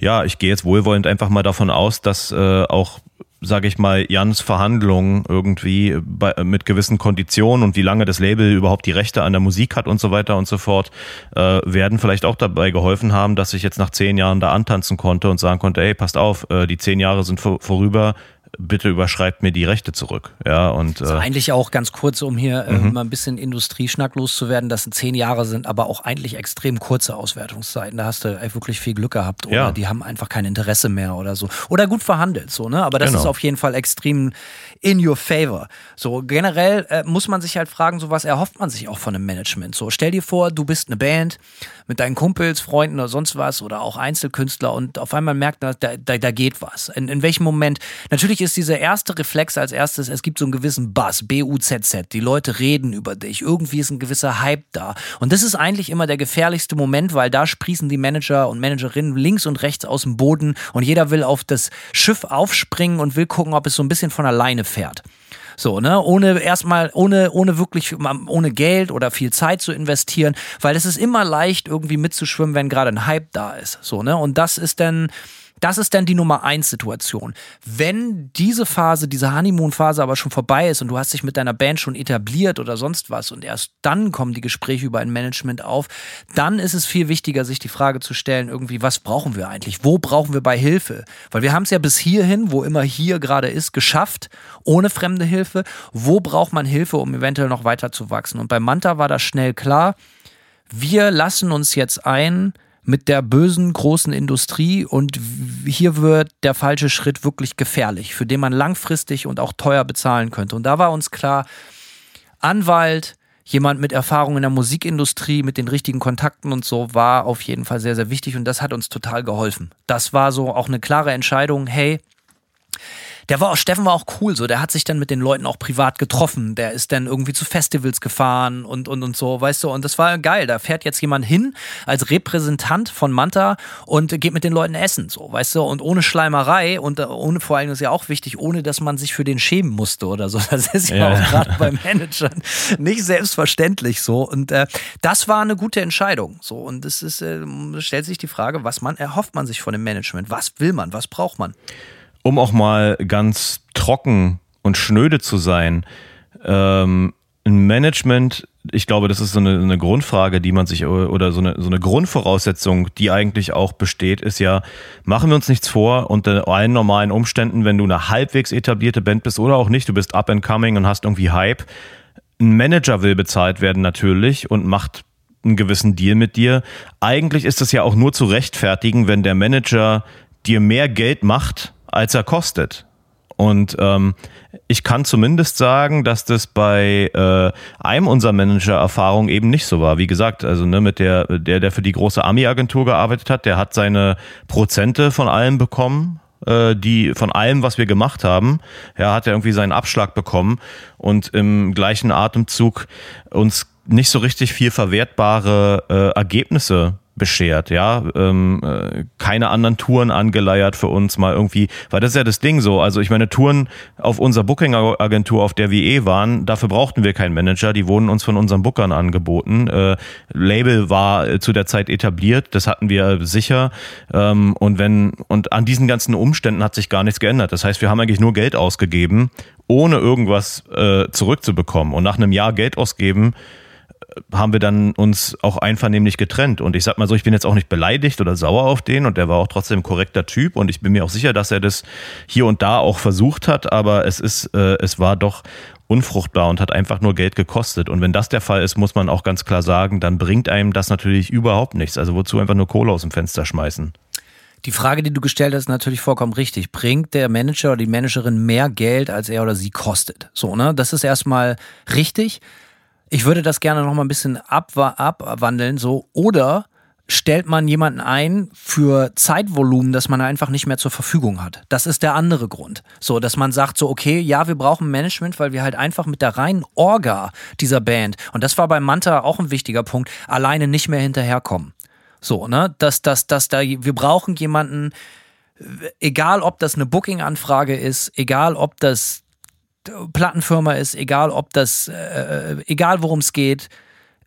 ja, ich gehe jetzt wohlwollend einfach mal davon aus, dass äh, auch sage ich mal, Jans Verhandlungen irgendwie bei, mit gewissen Konditionen und wie lange das Label überhaupt die Rechte an der Musik hat und so weiter und so fort, äh, werden vielleicht auch dabei geholfen haben, dass ich jetzt nach zehn Jahren da antanzen konnte und sagen konnte, ey, passt auf, äh, die zehn Jahre sind vor, vorüber, bitte überschreibt mir die Rechte zurück. Ja, und, also eigentlich auch ganz kurz, um hier äh, mhm. mal ein bisschen Industrieschnack loszuwerden, das sind zehn Jahre sind, aber auch eigentlich extrem kurze Auswertungszeiten. Da hast du wirklich viel Glück gehabt oder ja. die haben einfach kein Interesse mehr oder so. Oder gut verhandelt, so, ne? Aber das genau. ist auf jeden Fall extrem in your favor. So, generell äh, muss man sich halt fragen, so was erhofft man sich auch von einem Management. So, stell dir vor, du bist eine Band mit deinen Kumpels, Freunden oder sonst was oder auch Einzelkünstler und auf einmal merkt man, da, da, da geht was. In, in welchem Moment, natürlich natürlich ist dieser erste Reflex als erstes, es gibt so einen gewissen Buzz, B-U-Z-Z. Die Leute reden über dich. Irgendwie ist ein gewisser Hype da. Und das ist eigentlich immer der gefährlichste Moment, weil da sprießen die Manager und Managerinnen links und rechts aus dem Boden und jeder will auf das Schiff aufspringen und will gucken, ob es so ein bisschen von alleine fährt. So, ne? Ohne erstmal, ohne, ohne wirklich, ohne Geld oder viel Zeit zu investieren, weil es ist immer leicht, irgendwie mitzuschwimmen, wenn gerade ein Hype da ist. So, ne? Und das ist dann, das ist dann die Nummer eins Situation. Wenn diese Phase, diese Honeymoon-Phase aber schon vorbei ist und du hast dich mit deiner Band schon etabliert oder sonst was und erst dann kommen die Gespräche über ein Management auf, dann ist es viel wichtiger, sich die Frage zu stellen, irgendwie, was brauchen wir eigentlich? Wo brauchen wir bei Hilfe? Weil wir haben es ja bis hierhin, wo immer hier gerade ist, geschafft, ohne fremde Hilfe. Wo braucht man Hilfe, um eventuell noch weiter zu wachsen? Und bei Manta war das schnell klar. Wir lassen uns jetzt ein, mit der bösen großen Industrie und hier wird der falsche Schritt wirklich gefährlich, für den man langfristig und auch teuer bezahlen könnte. Und da war uns klar, Anwalt, jemand mit Erfahrung in der Musikindustrie, mit den richtigen Kontakten und so, war auf jeden Fall sehr, sehr wichtig und das hat uns total geholfen. Das war so auch eine klare Entscheidung, hey, der war auch, Steffen war auch cool, so, der hat sich dann mit den Leuten auch privat getroffen, der ist dann irgendwie zu Festivals gefahren und, und, und so, weißt du, und das war geil, da fährt jetzt jemand hin als Repräsentant von Manta und geht mit den Leuten essen, so, weißt du, und ohne Schleimerei und ohne, vor allem ist ja auch wichtig, ohne dass man sich für den schämen musste oder so, das ist ja, ja. auch gerade beim Managern nicht selbstverständlich so. Und äh, das war eine gute Entscheidung, so, und es ist, äh, stellt sich die Frage, was man erhofft man sich von dem Management, was will man, was braucht man? Um auch mal ganz trocken und schnöde zu sein, ähm, ein Management, ich glaube, das ist so eine, eine, Grundfrage, die man sich oder so eine, so eine Grundvoraussetzung, die eigentlich auch besteht, ist ja, machen wir uns nichts vor, unter allen normalen Umständen, wenn du eine halbwegs etablierte Band bist oder auch nicht, du bist up and coming und hast irgendwie Hype. Ein Manager will bezahlt werden natürlich und macht einen gewissen Deal mit dir. Eigentlich ist es ja auch nur zu rechtfertigen, wenn der Manager dir mehr Geld macht, als er kostet. Und ähm, ich kann zumindest sagen, dass das bei äh, einem unserer Manager-Erfahrungen eben nicht so war. Wie gesagt, also ne, mit der, der, der für die große Ami-Agentur gearbeitet hat, der hat seine Prozente von allem bekommen, äh, die von allem, was wir gemacht haben. Ja, hat er irgendwie seinen Abschlag bekommen und im gleichen Atemzug uns nicht so richtig viel verwertbare äh, Ergebnisse beschert, ja, ähm, äh, keine anderen Touren angeleiert für uns mal irgendwie, weil das ist ja das Ding so, also ich meine Touren auf unserer Booking-Agentur, auf der wir eh waren, dafür brauchten wir keinen Manager, die wurden uns von unseren Bookern angeboten, äh, Label war äh, zu der Zeit etabliert, das hatten wir sicher. Ähm, und wenn, und an diesen ganzen Umständen hat sich gar nichts geändert, das heißt, wir haben eigentlich nur Geld ausgegeben, ohne irgendwas äh, zurückzubekommen. Und nach einem Jahr Geld ausgeben, haben wir dann uns auch einvernehmlich getrennt. Und ich sag mal so, ich bin jetzt auch nicht beleidigt oder sauer auf den und der war auch trotzdem ein korrekter Typ und ich bin mir auch sicher, dass er das hier und da auch versucht hat, aber es ist, äh, es war doch unfruchtbar und hat einfach nur Geld gekostet. Und wenn das der Fall ist, muss man auch ganz klar sagen, dann bringt einem das natürlich überhaupt nichts. Also wozu einfach nur Kohle aus dem Fenster schmeißen? Die Frage, die du gestellt hast, ist natürlich vollkommen richtig. Bringt der Manager oder die Managerin mehr Geld, als er oder sie kostet? So, ne? Das ist erstmal richtig. Ich würde das gerne noch mal ein bisschen abwandeln, so. Oder stellt man jemanden ein für Zeitvolumen, das man einfach nicht mehr zur Verfügung hat. Das ist der andere Grund. So, dass man sagt so, okay, ja, wir brauchen Management, weil wir halt einfach mit der reinen Orga dieser Band, und das war bei Manta auch ein wichtiger Punkt, alleine nicht mehr hinterherkommen. So, ne, dass, dass, dass da, wir brauchen jemanden, egal ob das eine Booking-Anfrage ist, egal ob das Plattenfirma ist, egal ob das, äh, egal worum es geht,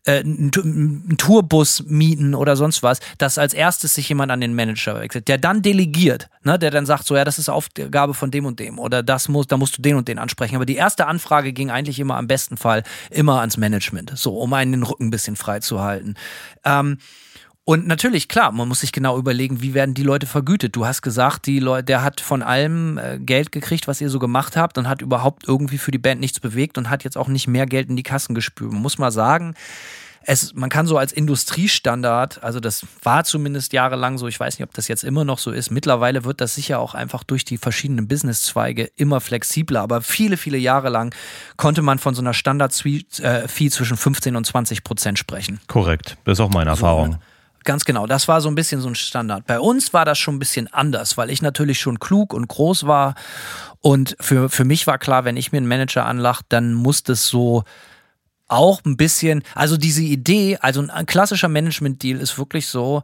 äh, einen Tourbus mieten oder sonst was, dass als erstes sich jemand an den Manager wechselt, der dann delegiert, ne, der dann sagt, so ja, das ist Aufgabe von dem und dem oder das muss, da musst du den und den ansprechen. Aber die erste Anfrage ging eigentlich immer am besten Fall immer ans Management, so um einen den Rücken ein bisschen frei zu halten. Ähm, und natürlich, klar, man muss sich genau überlegen, wie werden die Leute vergütet. Du hast gesagt, die Leute, der hat von allem äh, Geld gekriegt, was ihr so gemacht habt und hat überhaupt irgendwie für die Band nichts bewegt und hat jetzt auch nicht mehr Geld in die Kassen gespült. Man muss mal sagen, es, man kann so als Industriestandard, also das war zumindest jahrelang so, ich weiß nicht, ob das jetzt immer noch so ist. Mittlerweile wird das sicher auch einfach durch die verschiedenen Businesszweige immer flexibler, aber viele, viele Jahre lang konnte man von so einer Standard-Fee äh, zwischen 15 und 20 Prozent sprechen. Korrekt, das ist auch meine Erfahrung. So, Ganz genau, das war so ein bisschen so ein Standard. Bei uns war das schon ein bisschen anders, weil ich natürlich schon klug und groß war. Und für, für mich war klar, wenn ich mir einen Manager anlache, dann muss das so auch ein bisschen, also diese Idee, also ein klassischer Management-Deal ist wirklich so,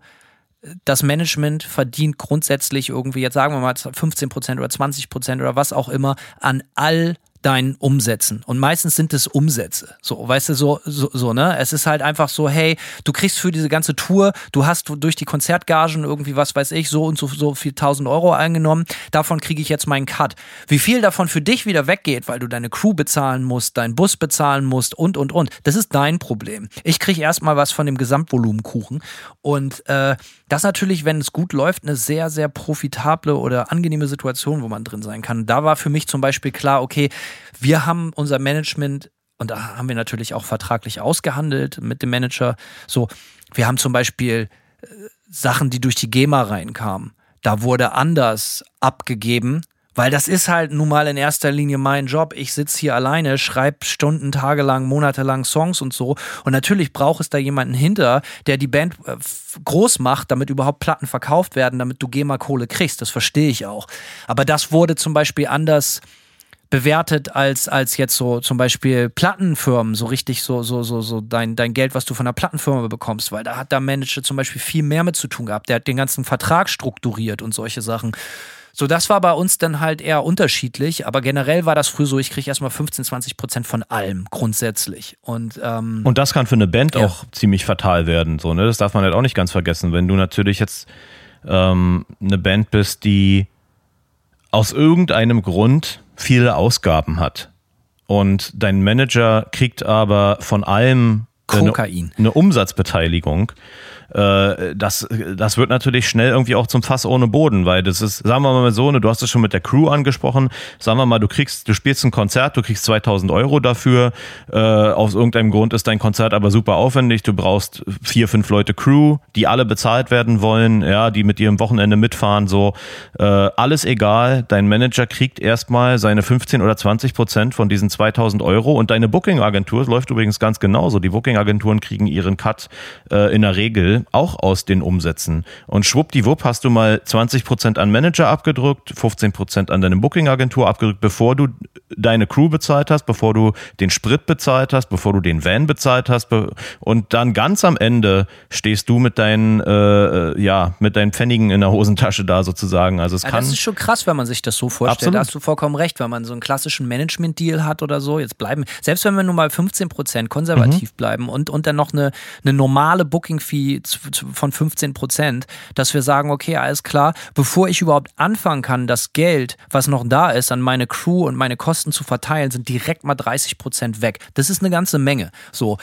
das Management verdient grundsätzlich irgendwie, jetzt sagen wir mal 15 Prozent oder 20 Prozent oder was auch immer, an all deinen Umsätzen. Und meistens sind es Umsätze. So, weißt du, so, so, so, ne? Es ist halt einfach so, hey, du kriegst für diese ganze Tour, du hast durch die Konzertgagen irgendwie, was weiß ich, so und so, so viel tausend Euro eingenommen. Davon kriege ich jetzt meinen Cut. Wie viel davon für dich wieder weggeht, weil du deine Crew bezahlen musst, deinen Bus bezahlen musst und, und, und. Das ist dein Problem. Ich kriege erstmal was von dem Gesamtvolumenkuchen. Und äh, das natürlich, wenn es gut läuft, eine sehr, sehr profitable oder angenehme Situation, wo man drin sein kann. Da war für mich zum Beispiel klar, okay, wir haben unser Management und da haben wir natürlich auch vertraglich ausgehandelt mit dem Manager. So, wir haben zum Beispiel äh, Sachen, die durch die GEMA reinkamen. Da wurde anders abgegeben, weil das ist halt nun mal in erster Linie mein Job. Ich sitze hier alleine, schreibe Stunden, tagelang, monatelang Songs und so. Und natürlich braucht es da jemanden hinter, der die Band äh, groß macht, damit überhaupt Platten verkauft werden, damit du GEMA-Kohle kriegst. Das verstehe ich auch. Aber das wurde zum Beispiel anders bewertet als, als jetzt so zum Beispiel Plattenfirmen, so richtig so, so, so, so dein, dein Geld, was du von einer Plattenfirma bekommst, weil da hat der Manager zum Beispiel viel mehr mit zu tun gehabt. Der hat den ganzen Vertrag strukturiert und solche Sachen. So, das war bei uns dann halt eher unterschiedlich, aber generell war das früh so, ich kriege erstmal 15, 20 Prozent von allem grundsätzlich. Und, ähm, und das kann für eine Band ja. auch ziemlich fatal werden. So, ne? Das darf man halt auch nicht ganz vergessen. Wenn du natürlich jetzt ähm, eine Band bist, die aus irgendeinem Grund viele Ausgaben hat. Und dein Manager kriegt aber von allem Kokain. Eine, eine Umsatzbeteiligung äh, das, das wird natürlich schnell irgendwie auch zum Fass ohne Boden, weil das ist, sagen wir mal so, ne, du hast es schon mit der Crew angesprochen, sagen wir mal, du kriegst, du spielst ein Konzert, du kriegst 2000 Euro dafür, äh, aus irgendeinem Grund ist dein Konzert aber super aufwendig, du brauchst vier, fünf Leute Crew, die alle bezahlt werden wollen, ja, die mit dir am Wochenende mitfahren, so, äh, alles egal, dein Manager kriegt erstmal seine 15 oder 20 Prozent von diesen 2000 Euro. Und deine Booking-Agentur, läuft übrigens ganz genauso, die Booking-Agenturen kriegen ihren Cut äh, in der Regel auch aus den Umsätzen. Und schwuppdiwupp hast du mal 20% an Manager abgedrückt, 15% an deine Booking-Agentur abgedrückt, bevor du deine Crew bezahlt hast, bevor du den Sprit bezahlt hast, bevor du den Van bezahlt hast. Und dann ganz am Ende stehst du mit deinen, äh, ja, mit deinen Pfennigen in der Hosentasche da sozusagen. Also es ja, kann. Das ist schon krass, wenn man sich das so vorstellt. Absolut. Da hast du vollkommen recht, wenn man so einen klassischen Management-Deal hat oder so. Jetzt bleiben, selbst wenn wir nur mal 15% konservativ mhm. bleiben und, und dann noch eine, eine normale Booking-Fee von 15 Prozent, dass wir sagen, okay, alles klar, bevor ich überhaupt anfangen kann, das Geld, was noch da ist, an meine Crew und meine Kosten zu verteilen, sind direkt mal 30 Prozent weg. Das ist eine ganze Menge. So.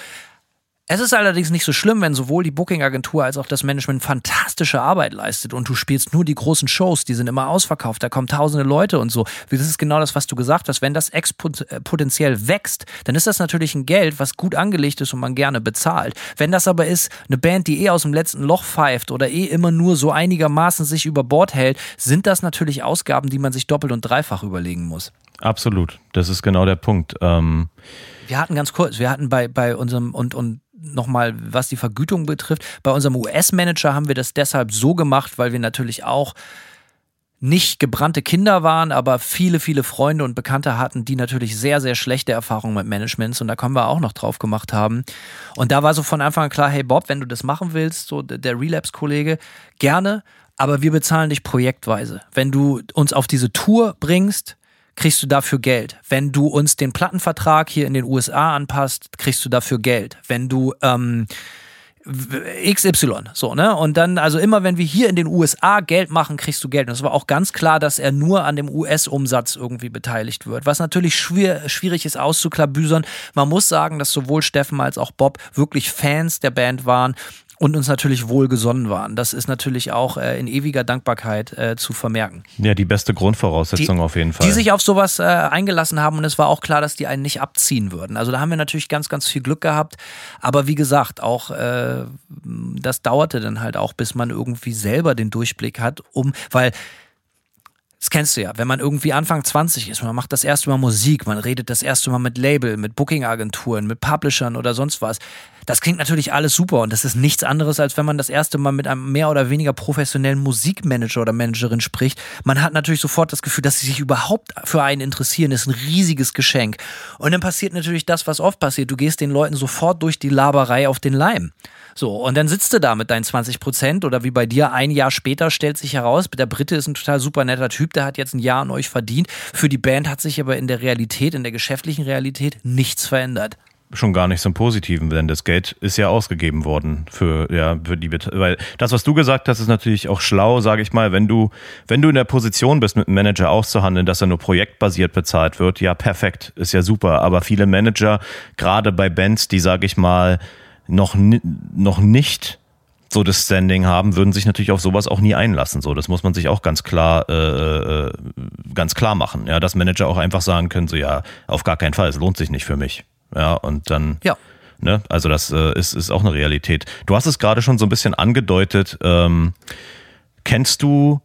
Es ist allerdings nicht so schlimm, wenn sowohl die Booking-Agentur als auch das Management fantastische Arbeit leistet und du spielst nur die großen Shows, die sind immer ausverkauft, da kommen tausende Leute und so. Das ist genau das, was du gesagt hast. Wenn das exponentiell äh, wächst, dann ist das natürlich ein Geld, was gut angelegt ist und man gerne bezahlt. Wenn das aber ist, eine Band, die eh aus dem letzten Loch pfeift oder eh immer nur so einigermaßen sich über Bord hält, sind das natürlich Ausgaben, die man sich doppelt und dreifach überlegen muss. Absolut. Das ist genau der Punkt. Ähm wir hatten ganz kurz, wir hatten bei, bei unserem und, und nochmal, was die Vergütung betrifft. Bei unserem US-Manager haben wir das deshalb so gemacht, weil wir natürlich auch nicht gebrannte Kinder waren, aber viele, viele Freunde und Bekannte hatten, die natürlich sehr, sehr schlechte Erfahrungen mit Managements und da können wir auch noch drauf gemacht haben. Und da war so von Anfang an klar, hey Bob, wenn du das machen willst, so der Relapse-Kollege, gerne, aber wir bezahlen dich projektweise. Wenn du uns auf diese Tour bringst, kriegst du dafür Geld. Wenn du uns den Plattenvertrag hier in den USA anpasst, kriegst du dafür Geld. Wenn du ähm, XY, so, ne? Und dann, also immer wenn wir hier in den USA Geld machen, kriegst du Geld. Und es war auch ganz klar, dass er nur an dem US-Umsatz irgendwie beteiligt wird. Was natürlich schwer, schwierig ist auszuklabüsern. Man muss sagen, dass sowohl Steffen als auch Bob wirklich Fans der Band waren und uns natürlich wohlgesonnen waren. Das ist natürlich auch äh, in ewiger Dankbarkeit äh, zu vermerken. Ja, die beste Grundvoraussetzung die, auf jeden Fall. Die sich auf sowas äh, eingelassen haben und es war auch klar, dass die einen nicht abziehen würden. Also da haben wir natürlich ganz, ganz viel Glück gehabt. Aber wie gesagt, auch äh, das dauerte dann halt auch, bis man irgendwie selber den Durchblick hat, um, weil das kennst du ja, wenn man irgendwie Anfang 20 ist, man macht das erste Mal Musik, man redet das erste Mal mit Label, mit Booking-Agenturen, mit Publishern oder sonst was. Das klingt natürlich alles super und das ist nichts anderes, als wenn man das erste Mal mit einem mehr oder weniger professionellen Musikmanager oder Managerin spricht. Man hat natürlich sofort das Gefühl, dass sie sich überhaupt für einen interessieren. Das ist ein riesiges Geschenk. Und dann passiert natürlich das, was oft passiert. Du gehst den Leuten sofort durch die Laberei auf den Leim. So, und dann sitzt du da mit deinen 20 Prozent oder wie bei dir ein Jahr später stellt sich heraus, der Brite ist ein total super netter Typ, der hat jetzt ein Jahr an euch verdient. Für die Band hat sich aber in der Realität, in der geschäftlichen Realität nichts verändert schon gar nicht zum Positiven, denn das Geld ist ja ausgegeben worden für ja für die weil das was du gesagt hast ist natürlich auch schlau, sage ich mal, wenn du wenn du in der Position bist mit einem Manager auszuhandeln, dass er nur projektbasiert bezahlt wird, ja perfekt, ist ja super, aber viele Manager gerade bei Bands, die sage ich mal noch, noch nicht so das Standing haben, würden sich natürlich auf sowas auch nie einlassen. So, das muss man sich auch ganz klar, äh, äh, ganz klar machen. Ja, dass Manager auch einfach sagen können, so ja, auf gar keinen Fall, es lohnt sich nicht für mich. Ja, und dann. Ja. Ne, also das äh, ist, ist auch eine Realität. Du hast es gerade schon so ein bisschen angedeutet. Ähm, kennst du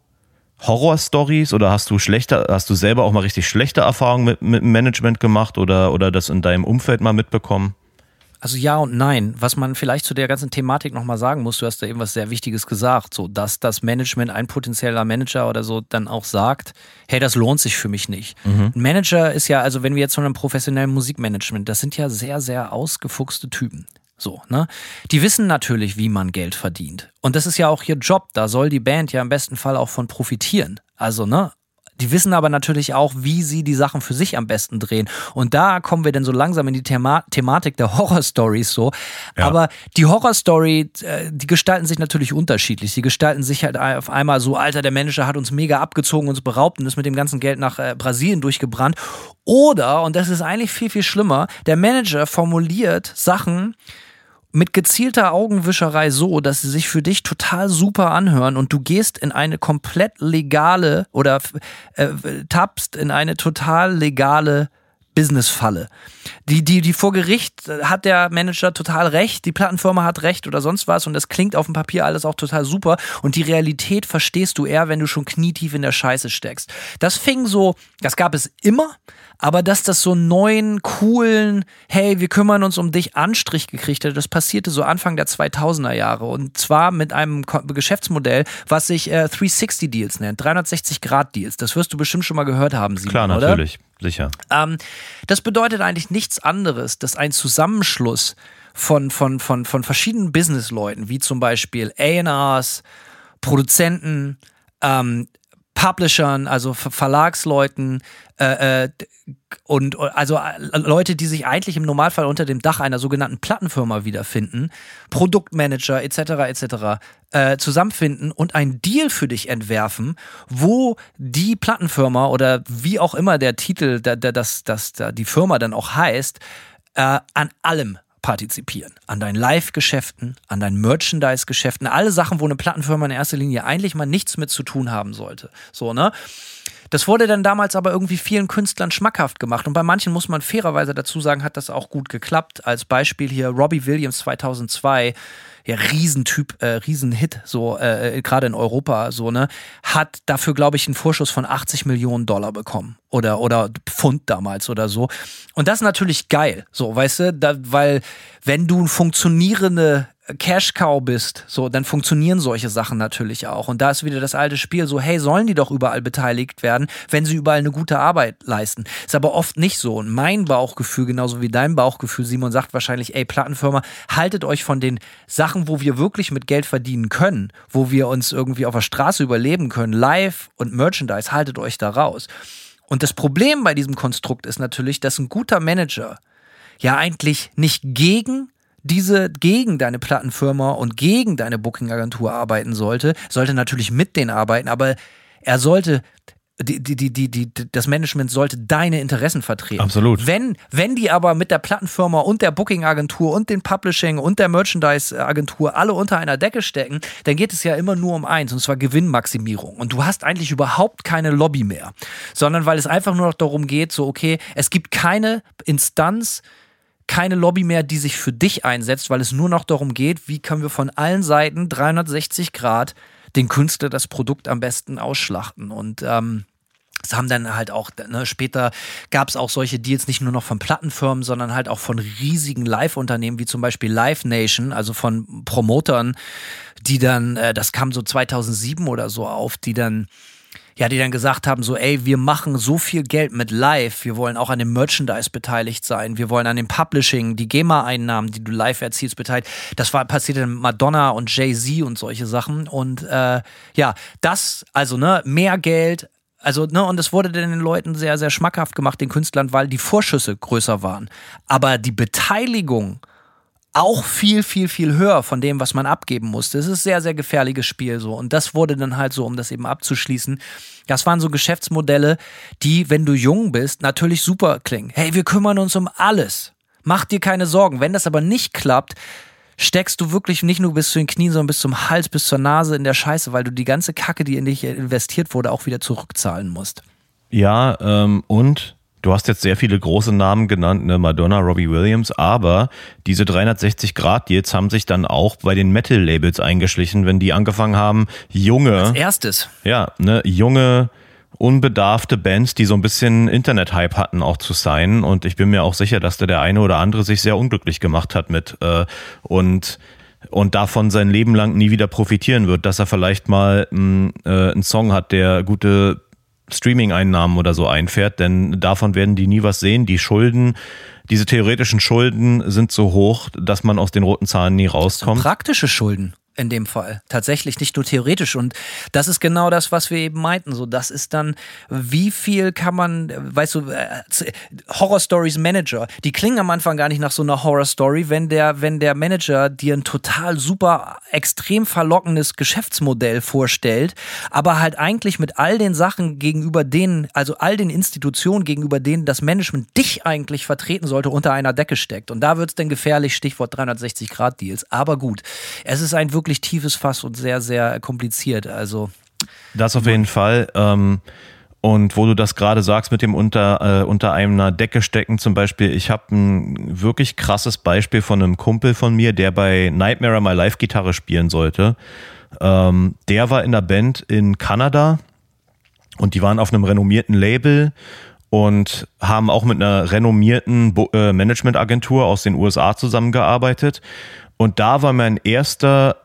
Horror-Stories oder hast du schlechte, hast du selber auch mal richtig schlechte Erfahrungen mit, mit Management gemacht oder, oder das in deinem Umfeld mal mitbekommen? Also ja und nein. Was man vielleicht zu der ganzen Thematik nochmal sagen muss, du hast da eben was sehr Wichtiges gesagt, so dass das Management, ein potenzieller Manager oder so dann auch sagt, hey, das lohnt sich für mich nicht. Mhm. Ein Manager ist ja, also wenn wir jetzt von einem professionellen Musikmanagement, das sind ja sehr, sehr ausgefuchste Typen. So, ne? Die wissen natürlich, wie man Geld verdient. Und das ist ja auch ihr Job. Da soll die Band ja im besten Fall auch von profitieren. Also, ne? Die wissen aber natürlich auch, wie sie die Sachen für sich am besten drehen. Und da kommen wir dann so langsam in die Thema Thematik der Horror-Stories so. Ja. Aber die Horror-Story, äh, die gestalten sich natürlich unterschiedlich. Sie gestalten sich halt auf einmal so, Alter, der Manager hat uns mega abgezogen, uns beraubt und ist mit dem ganzen Geld nach äh, Brasilien durchgebrannt. Oder, und das ist eigentlich viel, viel schlimmer, der Manager formuliert Sachen, mit gezielter Augenwischerei so, dass sie sich für dich total super anhören und du gehst in eine komplett legale oder äh, tappst in eine total legale Businessfalle. Die, die, die vor Gericht hat der Manager total recht, die Plattenfirma hat recht oder sonst was und das klingt auf dem Papier alles auch total super und die Realität verstehst du eher, wenn du schon knietief in der Scheiße steckst. Das fing so, das gab es immer, aber dass das so einen neuen, coolen, hey, wir kümmern uns um dich Anstrich gekriegt hat, das passierte so Anfang der 2000er Jahre und zwar mit einem Geschäftsmodell, was sich äh, 360 Deals nennt, 360 Grad Deals. Das wirst du bestimmt schon mal gehört haben, Simon, Klar, natürlich, oder? Sicher. Ähm, das bedeutet eigentlich nichts anderes, dass ein Zusammenschluss von, von, von, von verschiedenen Businessleuten, wie zum Beispiel A&Rs, Produzenten, ähm, Publishern, also Verlagsleuten äh, äh, und also äh, Leute, die sich eigentlich im Normalfall unter dem Dach einer sogenannten Plattenfirma wiederfinden, Produktmanager etc. etc. Äh, zusammenfinden und einen Deal für dich entwerfen, wo die Plattenfirma oder wie auch immer der Titel, der, der, das, das, der, die Firma dann auch heißt, äh, an allem partizipieren. An deinen Live-Geschäften, an deinen Merchandise-Geschäften, alle Sachen, wo eine Plattenfirma in erster Linie eigentlich mal nichts mit zu tun haben sollte. So, ne? Das wurde dann damals aber irgendwie vielen Künstlern schmackhaft gemacht. Und bei manchen muss man fairerweise dazu sagen, hat das auch gut geklappt. Als Beispiel hier Robbie Williams 2002 ja, Riesentyp, äh, Riesenhit, so äh, gerade in Europa, so ne, hat dafür glaube ich einen Vorschuss von 80 Millionen Dollar bekommen oder oder Pfund damals oder so. Und das ist natürlich geil, so weißt du, da, weil wenn du eine funktionierende Cash Cow bist, so, dann funktionieren solche Sachen natürlich auch. Und da ist wieder das alte Spiel, so, hey, sollen die doch überall beteiligt werden, wenn sie überall eine gute Arbeit leisten. Ist aber oft nicht so. Und mein Bauchgefühl, genauso wie dein Bauchgefühl, Simon, sagt wahrscheinlich, ey, Plattenfirma, haltet euch von den Sachen, wo wir wirklich mit Geld verdienen können, wo wir uns irgendwie auf der Straße überleben können, live und Merchandise, haltet euch da raus. Und das Problem bei diesem Konstrukt ist natürlich, dass ein guter Manager ja eigentlich nicht gegen diese gegen deine Plattenfirma und gegen deine Booking-Agentur arbeiten sollte, sollte natürlich mit denen arbeiten, aber er sollte die, die, die, die, die, das Management sollte deine Interessen vertreten. Absolut. Wenn, wenn die aber mit der Plattenfirma und der Booking-Agentur und den Publishing und der Merchandise-Agentur alle unter einer Decke stecken, dann geht es ja immer nur um eins, und zwar Gewinnmaximierung. Und du hast eigentlich überhaupt keine Lobby mehr, sondern weil es einfach nur noch darum geht, so, okay, es gibt keine Instanz, keine Lobby mehr, die sich für dich einsetzt, weil es nur noch darum geht, wie können wir von allen Seiten 360 Grad den Künstler das Produkt am besten ausschlachten. Und ähm, das haben dann halt auch, ne, später gab es auch solche Deals nicht nur noch von Plattenfirmen, sondern halt auch von riesigen Live-Unternehmen, wie zum Beispiel Live Nation, also von Promotern, die dann, äh, das kam so 2007 oder so auf, die dann ja, die dann gesagt haben, so, ey, wir machen so viel Geld mit Live, wir wollen auch an dem Merchandise beteiligt sein, wir wollen an dem Publishing, die GEMA-Einnahmen, die du live erzielst, beteiligt. Das war passiert in Madonna und Jay-Z und solche Sachen. Und äh, ja, das, also, ne, mehr Geld, also, ne, und es wurde den Leuten sehr, sehr schmackhaft gemacht, den Künstlern, weil die Vorschüsse größer waren. Aber die Beteiligung auch viel, viel, viel höher von dem, was man abgeben musste. Es ist sehr, sehr gefährliches Spiel so. Und das wurde dann halt so, um das eben abzuschließen. Das waren so Geschäftsmodelle, die, wenn du jung bist, natürlich super klingen. Hey, wir kümmern uns um alles. Mach dir keine Sorgen. Wenn das aber nicht klappt, steckst du wirklich nicht nur bis zu den Knien, sondern bis zum Hals, bis zur Nase in der Scheiße, weil du die ganze Kacke, die in dich investiert wurde, auch wieder zurückzahlen musst. Ja, ähm, und Du hast jetzt sehr viele große Namen genannt, ne? Madonna, Robbie Williams, aber diese 360-Grad-Deals haben sich dann auch bei den Metal-Labels eingeschlichen, wenn die angefangen haben, junge. Als erstes. Ja, ne, junge, unbedarfte Bands, die so ein bisschen Internet-Hype hatten, auch zu signen. Und ich bin mir auch sicher, dass da der eine oder andere sich sehr unglücklich gemacht hat mit. Äh, und und davon sein Leben lang nie wieder profitieren wird, dass er vielleicht mal mh, mm, äh, einen Song hat, der gute Streaming-Einnahmen oder so einfährt, denn davon werden die nie was sehen. Die Schulden, diese theoretischen Schulden sind so hoch, dass man aus den roten Zahlen nie rauskommt. Praktische Schulden in dem Fall. Tatsächlich nicht nur theoretisch. Und das ist genau das, was wir eben meinten. So, das ist dann, wie viel kann man, weißt du, äh, Horror Stories Manager, die klingen am Anfang gar nicht nach so einer Horror Story, wenn der, wenn der Manager dir ein total super, extrem verlockendes Geschäftsmodell vorstellt, aber halt eigentlich mit all den Sachen gegenüber denen, also all den Institutionen gegenüber denen das Management dich eigentlich vertreten sollte, unter einer Decke steckt. Und da wird es dann gefährlich, Stichwort 360 Grad Deals. Aber gut, es ist ein wirklich wirklich tiefes Fass und sehr, sehr kompliziert. Also. Das auf jeden Fall. Ähm, und wo du das gerade sagst mit dem unter, äh, unter einer Decke stecken zum Beispiel, ich habe ein wirklich krasses Beispiel von einem Kumpel von mir, der bei Nightmare My Life Gitarre spielen sollte. Ähm, der war in der Band in Kanada und die waren auf einem renommierten Label und haben auch mit einer renommierten äh, Managementagentur aus den USA zusammengearbeitet. Und da war mein erster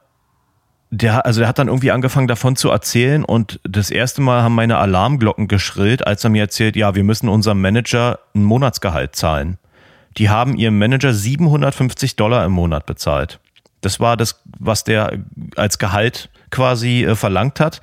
der, also der hat dann irgendwie angefangen davon zu erzählen und das erste Mal haben meine Alarmglocken geschrillt, als er mir erzählt, ja, wir müssen unserem Manager ein Monatsgehalt zahlen. Die haben ihrem Manager 750 Dollar im Monat bezahlt. Das war das, was der als Gehalt quasi äh, verlangt hat.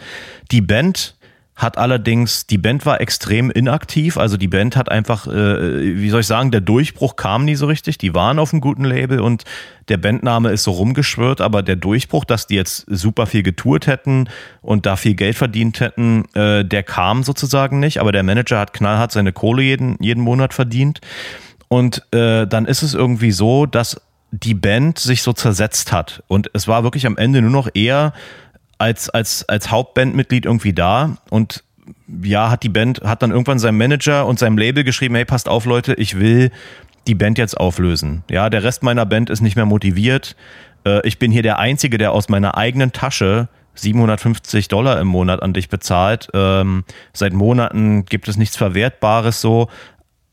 Die Band hat allerdings, die Band war extrem inaktiv, also die Band hat einfach, äh, wie soll ich sagen, der Durchbruch kam nie so richtig, die waren auf einem guten Label und der Bandname ist so rumgeschwört, aber der Durchbruch, dass die jetzt super viel getourt hätten und da viel Geld verdient hätten, äh, der kam sozusagen nicht, aber der Manager hat knallhart seine Kohle jeden, jeden Monat verdient. Und äh, dann ist es irgendwie so, dass die Band sich so zersetzt hat und es war wirklich am Ende nur noch eher als, als, als Hauptbandmitglied irgendwie da und ja, hat die Band, hat dann irgendwann seinem Manager und seinem Label geschrieben, hey, passt auf, Leute, ich will die Band jetzt auflösen. Ja, der Rest meiner Band ist nicht mehr motiviert. Äh, ich bin hier der Einzige, der aus meiner eigenen Tasche 750 Dollar im Monat an dich bezahlt. Ähm, seit Monaten gibt es nichts Verwertbares so.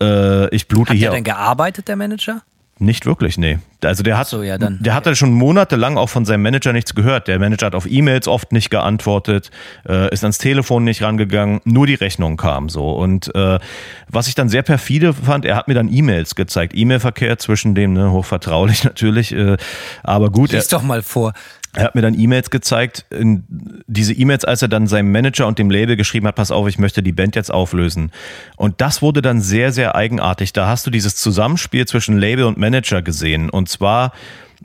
Äh, ich blute Hat hier. Hat der denn gearbeitet, der Manager? Nicht wirklich, nee. Also der hat, so, ja, dann, der hatte schon monatelang auch von seinem Manager nichts gehört. Der Manager hat auf E-Mails oft nicht geantwortet, äh, ist ans Telefon nicht rangegangen, nur die Rechnung kam so. Und äh, was ich dann sehr perfide fand, er hat mir dann E-Mails gezeigt, E-Mail-Verkehr zwischen dem, ne, hochvertraulich (laughs) natürlich, äh, aber gut. Lies doch mal vor. Er hat mir dann E-Mails gezeigt, diese E-Mails, als er dann seinem Manager und dem Label geschrieben hat, pass auf, ich möchte die Band jetzt auflösen. Und das wurde dann sehr, sehr eigenartig. Da hast du dieses Zusammenspiel zwischen Label und Manager gesehen. Und zwar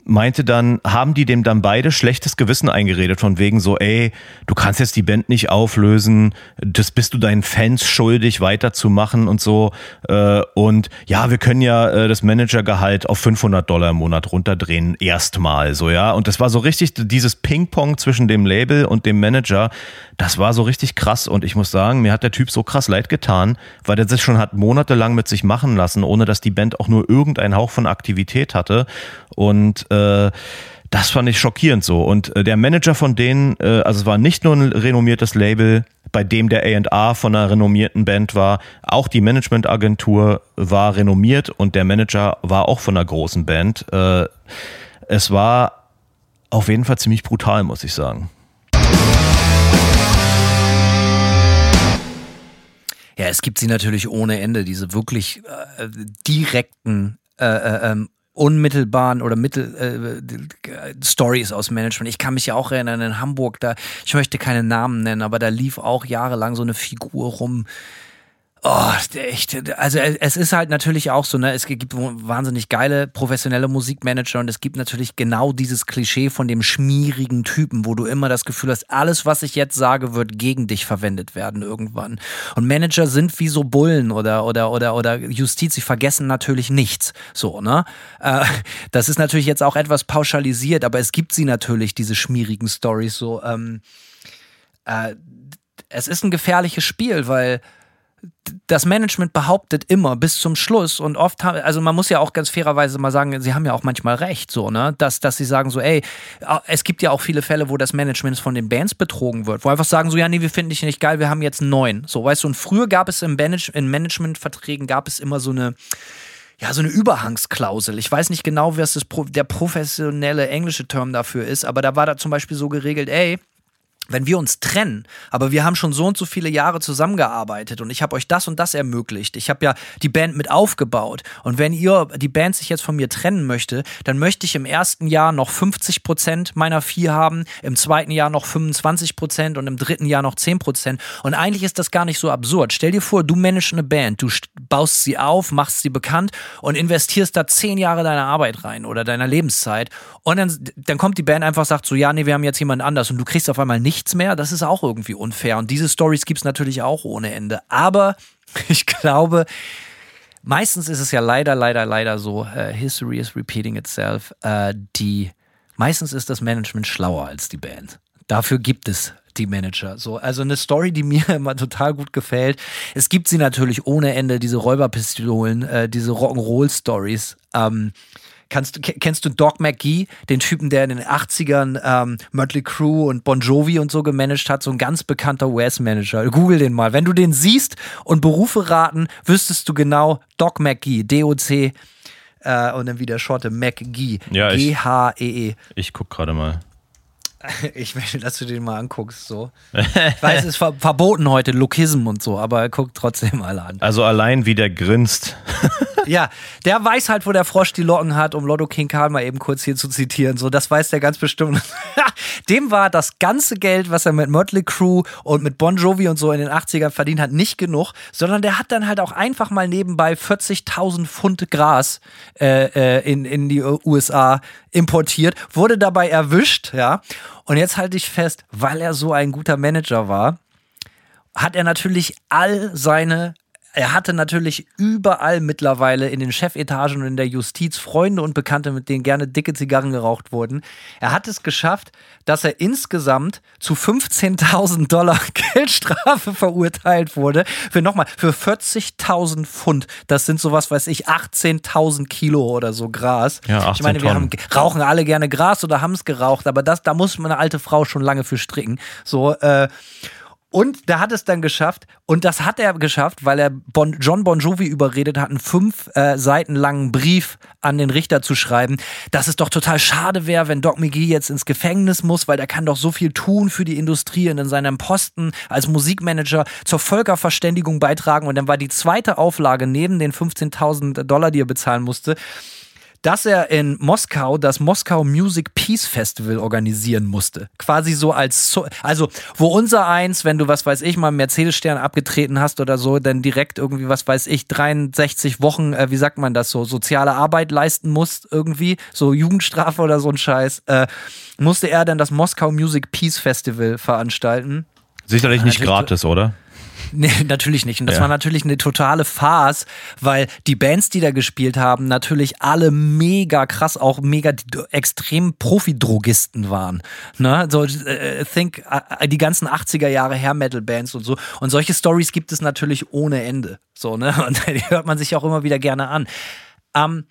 meinte dann, haben die dem dann beide schlechtes Gewissen eingeredet, von wegen so, ey, du kannst jetzt die Band nicht auflösen, das bist du deinen Fans schuldig, weiterzumachen und so. Äh, und ja, wir können ja äh, das Managergehalt auf 500 Dollar im Monat runterdrehen, erstmal so, ja. Und das war so richtig dieses Ping-Pong zwischen dem Label und dem Manager, das war so richtig krass. Und ich muss sagen, mir hat der Typ so krass leid getan, weil der sich schon hat monatelang mit sich machen lassen, ohne dass die Band auch nur irgendeinen Hauch von Aktivität hatte. Und äh, das fand ich schockierend so. Und äh, der Manager von denen, äh, also es war nicht nur ein renommiertes Label, bei dem der A&R von einer renommierten Band war, auch die Managementagentur war renommiert und der Manager war auch von einer großen Band. Äh, es war auf jeden Fall ziemlich brutal, muss ich sagen. Ja, es gibt sie natürlich ohne Ende, diese wirklich äh, direkten äh, äh, ähm, unmittelbaren oder Mittel äh, Stories aus Management. Ich kann mich ja auch erinnern in Hamburg, da ich möchte keine Namen nennen, aber da lief auch jahrelang so eine Figur rum, Oh, echt. Also es ist halt natürlich auch so, ne, es gibt wahnsinnig geile professionelle Musikmanager und es gibt natürlich genau dieses Klischee von dem schmierigen Typen, wo du immer das Gefühl hast, alles, was ich jetzt sage, wird gegen dich verwendet werden irgendwann. Und Manager sind wie so Bullen oder oder oder oder Justiz, sie vergessen natürlich nichts. So, ne? Äh, das ist natürlich jetzt auch etwas pauschalisiert, aber es gibt sie natürlich, diese schmierigen Stories so. Ähm, äh, es ist ein gefährliches Spiel, weil das Management behauptet immer bis zum Schluss und oft haben, also man muss ja auch ganz fairerweise mal sagen, sie haben ja auch manchmal recht, so, ne, dass, dass sie sagen so, ey, es gibt ja auch viele Fälle, wo das Management von den Bands betrogen wird, wo einfach sagen so, ja, nee, wir finden dich nicht geil, wir haben jetzt neun, so, weißt du, und früher gab es im Manage in Managementverträgen gab es immer so eine, ja, so eine Überhangsklausel. Ich weiß nicht genau, was das, der professionelle englische Term dafür ist, aber da war da zum Beispiel so geregelt, ey, wenn wir uns trennen, aber wir haben schon so und so viele Jahre zusammengearbeitet und ich habe euch das und das ermöglicht. Ich habe ja die Band mit aufgebaut und wenn ihr die Band sich jetzt von mir trennen möchte, dann möchte ich im ersten Jahr noch 50 Prozent meiner Vieh haben, im zweiten Jahr noch 25 Prozent und im dritten Jahr noch 10 Prozent. Und eigentlich ist das gar nicht so absurd. Stell dir vor, du managst eine Band, du baust sie auf, machst sie bekannt und investierst da zehn Jahre deiner Arbeit rein oder deiner Lebenszeit und dann, dann kommt die Band einfach sagt so, ja, nee, wir haben jetzt jemand anders und du kriegst auf einmal nicht nichts mehr, das ist auch irgendwie unfair. Und diese Stories gibt es natürlich auch ohne Ende. Aber (laughs) ich glaube, meistens ist es ja leider, leider, leider so, uh, History is repeating itself. Uh, die, meistens ist das Management schlauer als die Band. Dafür gibt es die Manager. So, also eine Story, die (laughs) mir immer total gut gefällt. Es gibt sie natürlich ohne Ende, diese Räuberpistolen, äh, diese Rock'n'Roll-Stories. Ähm, Kannst, kennst du Doc McGee, den Typen, der in den 80ern ähm, Mötley Crue und Bon Jovi und so gemanagt hat? So ein ganz bekannter US-Manager. Google den mal. Wenn du den siehst und Berufe raten, wüsstest du genau Doc McGee, D-O-C äh, und dann wieder Schorte McGee. Ja, G-H-E-E. -E. Ich guck gerade mal. (laughs) Ich möchte, dass du den mal anguckst. So. (laughs) Ich weiß, es ist ver verboten heute, Lokism und so, aber guck trotzdem mal an. Also allein wie der grinst. (laughs) ja, der weiß halt, wo der Frosch die Locken hat, um Lotto King Karl mal eben kurz hier zu zitieren. So, das weiß der ganz bestimmt. Dem war das ganze Geld, was er mit Mötley Crew und mit Bon Jovi und so in den 80ern verdient hat, nicht genug, sondern der hat dann halt auch einfach mal nebenbei 40.000 Pfund Gras äh, äh in, in die USA importiert, wurde dabei erwischt, ja. Und jetzt halte ich fest, weil er so ein guter Manager war, hat er natürlich all seine er hatte natürlich überall mittlerweile in den Chefetagen und in der Justiz Freunde und Bekannte, mit denen gerne dicke Zigarren geraucht wurden. Er hat es geschafft, dass er insgesamt zu 15.000 Dollar (laughs) Geldstrafe verurteilt wurde. Für nochmal, für 40.000 Pfund. Das sind sowas, weiß ich, 18.000 Kilo oder so Gras. Ja, 18 ich meine, wir haben, rauchen alle gerne Gras oder haben es geraucht, aber das, da muss man eine alte Frau schon lange für stricken. So, äh, und der hat es dann geschafft. Und das hat er geschafft, weil er bon, John Bon Jovi überredet hat, einen fünf äh, Seiten langen Brief an den Richter zu schreiben, dass es doch total schade wäre, wenn Doc McGee jetzt ins Gefängnis muss, weil der kann doch so viel tun für die Industrie und in seinem Posten als Musikmanager zur Völkerverständigung beitragen. Und dann war die zweite Auflage neben den 15.000 Dollar, die er bezahlen musste, dass er in Moskau das Moskau Music Peace Festival organisieren musste. Quasi so als, so also wo unser eins, wenn du was weiß ich mal Mercedes-Stern abgetreten hast oder so, dann direkt irgendwie was weiß ich 63 Wochen, äh, wie sagt man das so, soziale Arbeit leisten musst irgendwie, so Jugendstrafe oder so ein Scheiß, äh, musste er dann das Moskau Music Peace Festival veranstalten. Sicherlich nicht gratis, oder? Nee, (laughs) natürlich nicht. Und das Ja. war natürlich eine totale Farce, weil die Bands, die da gespielt haben, natürlich alle mega krass, auch mega extrem Profi-Drogisten waren. Ne? So, äh, think, äh, die ganzen 80er Jahre Hair-Metal-Bands und so. Und solche Stories gibt es natürlich ohne Ende. So, ne? (laughs) Und die hört man sich auch immer wieder gerne an. Ähm,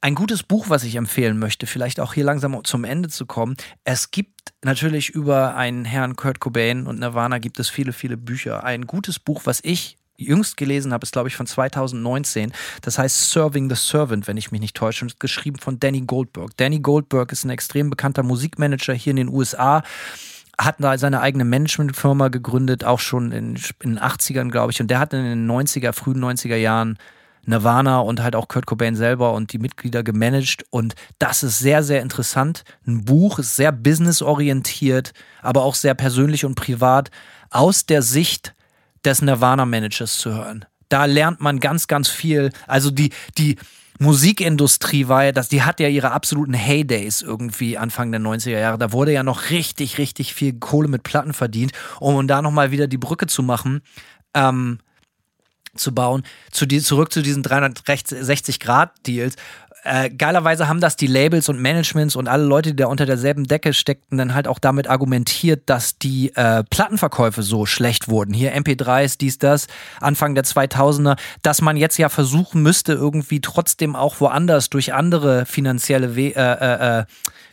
ein gutes Buch, was ich empfehlen möchte, vielleicht auch hier langsam zum Ende zu kommen. Es gibt natürlich über einen Herrn Kurt Cobain und Nirvana gibt es viele, viele Bücher. Ein gutes Buch, was ich jüngst gelesen habe, ist glaube ich von 2019. Das heißt Serving the Servant, wenn ich mich nicht täusche, und ist geschrieben von Danny Goldberg. Danny Goldberg ist ein extrem bekannter Musikmanager hier in den USA hat da seine eigene Managementfirma gegründet, auch schon in, in den 80ern, glaube ich. Und der hat in den 90er, frühen 90er Jahren Nirvana und halt auch Kurt Cobain selber und die Mitglieder gemanagt. Und das ist sehr, sehr interessant. Ein Buch ist sehr businessorientiert, aber auch sehr persönlich und privat aus der Sicht des Nirvana-Managers zu hören. Da lernt man ganz, ganz viel. Also die, die Musikindustrie war ja, das, die hat ja ihre absoluten Heydays irgendwie Anfang der 90er Jahre. Da wurde ja noch richtig, richtig viel Kohle mit Platten verdient, um da nochmal wieder die Brücke zu machen. Ähm, zu bauen, zu die, zurück zu diesen 360-Grad-Deals. Äh, geilerweise haben das die Labels und Managements und alle Leute, die da unter derselben Decke steckten, dann halt auch damit argumentiert, dass die äh, Plattenverkäufe so schlecht wurden. Hier MP3s, dies, das, Anfang der 2000er, dass man jetzt ja versuchen müsste, irgendwie trotzdem auch woanders durch andere finanzielle, We äh, äh, äh,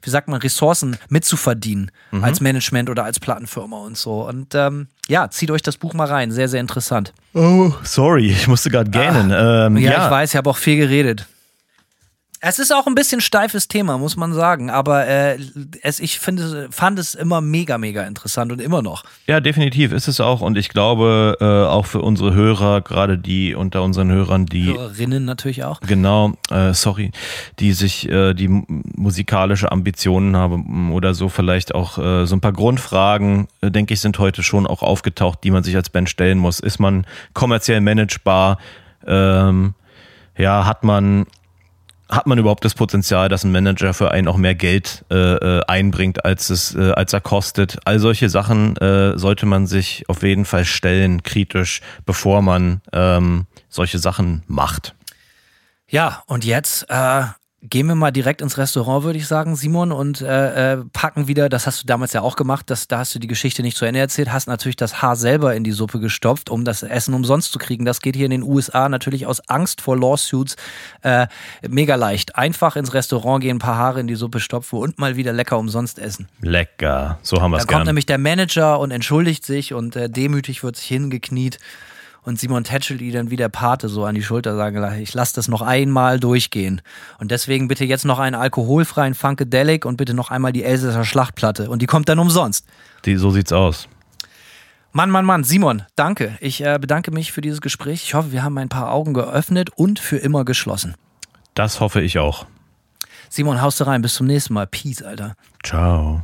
wie sagt man, Ressourcen mitzuverdienen als Management oder als Plattenfirma und so. Und ähm, ja, zieht euch das Buch mal rein, sehr, sehr interessant. Oh, sorry, ich musste gerade gähnen. ähm, Ja, ja, ich weiß, ich habe auch viel geredet. Es ist auch ein bisschen steifes Thema, muss man sagen, aber äh, es, ich finde, fand es immer mega, mega interessant und immer noch. Ja, definitiv ist es auch. Und ich glaube, äh, auch für unsere Hörer, gerade die unter unseren Hörern, die Hörerinnen natürlich auch. Genau, äh, sorry, die sich äh, die mu- musikalische Ambitionen haben oder so vielleicht auch äh, so ein paar Grundfragen, äh, denke ich, sind heute schon auch aufgetaucht, die man sich als Band stellen muss. Ist man kommerziell managebar? Ähm, ja, hat man hat man überhaupt das Potenzial, dass ein Manager für einen auch mehr Geld äh, äh, einbringt, als es äh, als er kostet? All solche Sachen äh, sollte man sich auf jeden Fall stellen, kritisch, bevor man ähm, solche Sachen macht. Ja, und jetzt äh, gehen wir mal direkt ins Restaurant, würde ich sagen, Simon, und äh, äh, packen wieder, das hast du damals ja auch gemacht, das, da hast du die Geschichte nicht zu Ende erzählt, hast natürlich das Haar selber in die Suppe gestopft, um das Essen umsonst zu kriegen. Das geht hier in den USA natürlich aus Angst vor Lawsuits äh, mega leicht. Einfach ins Restaurant gehen, ein paar Haare in die Suppe stopfen und mal wieder lecker umsonst essen. Lecker, so haben wir es kommt gern. nämlich der Manager und entschuldigt sich und äh, demütig wird sich hingekniet. Und Simon tätschelt ihn dann wie der Pate so an die Schulter, sagen, ich lasse das noch einmal durchgehen. Und deswegen bitte jetzt noch einen alkoholfreien Funkadelic und bitte noch einmal die Elsässer Schlachtplatte. Und die kommt dann umsonst. Die, so sieht's aus. Mann, Mann, Mann, Simon, danke. Ich äh, bedanke mich für dieses Gespräch. Ich hoffe, wir haben ein paar Augen geöffnet und für immer geschlossen. Das hoffe ich auch. Simon, haust du rein. Bis zum nächsten Mal. Peace, Alter. Ciao.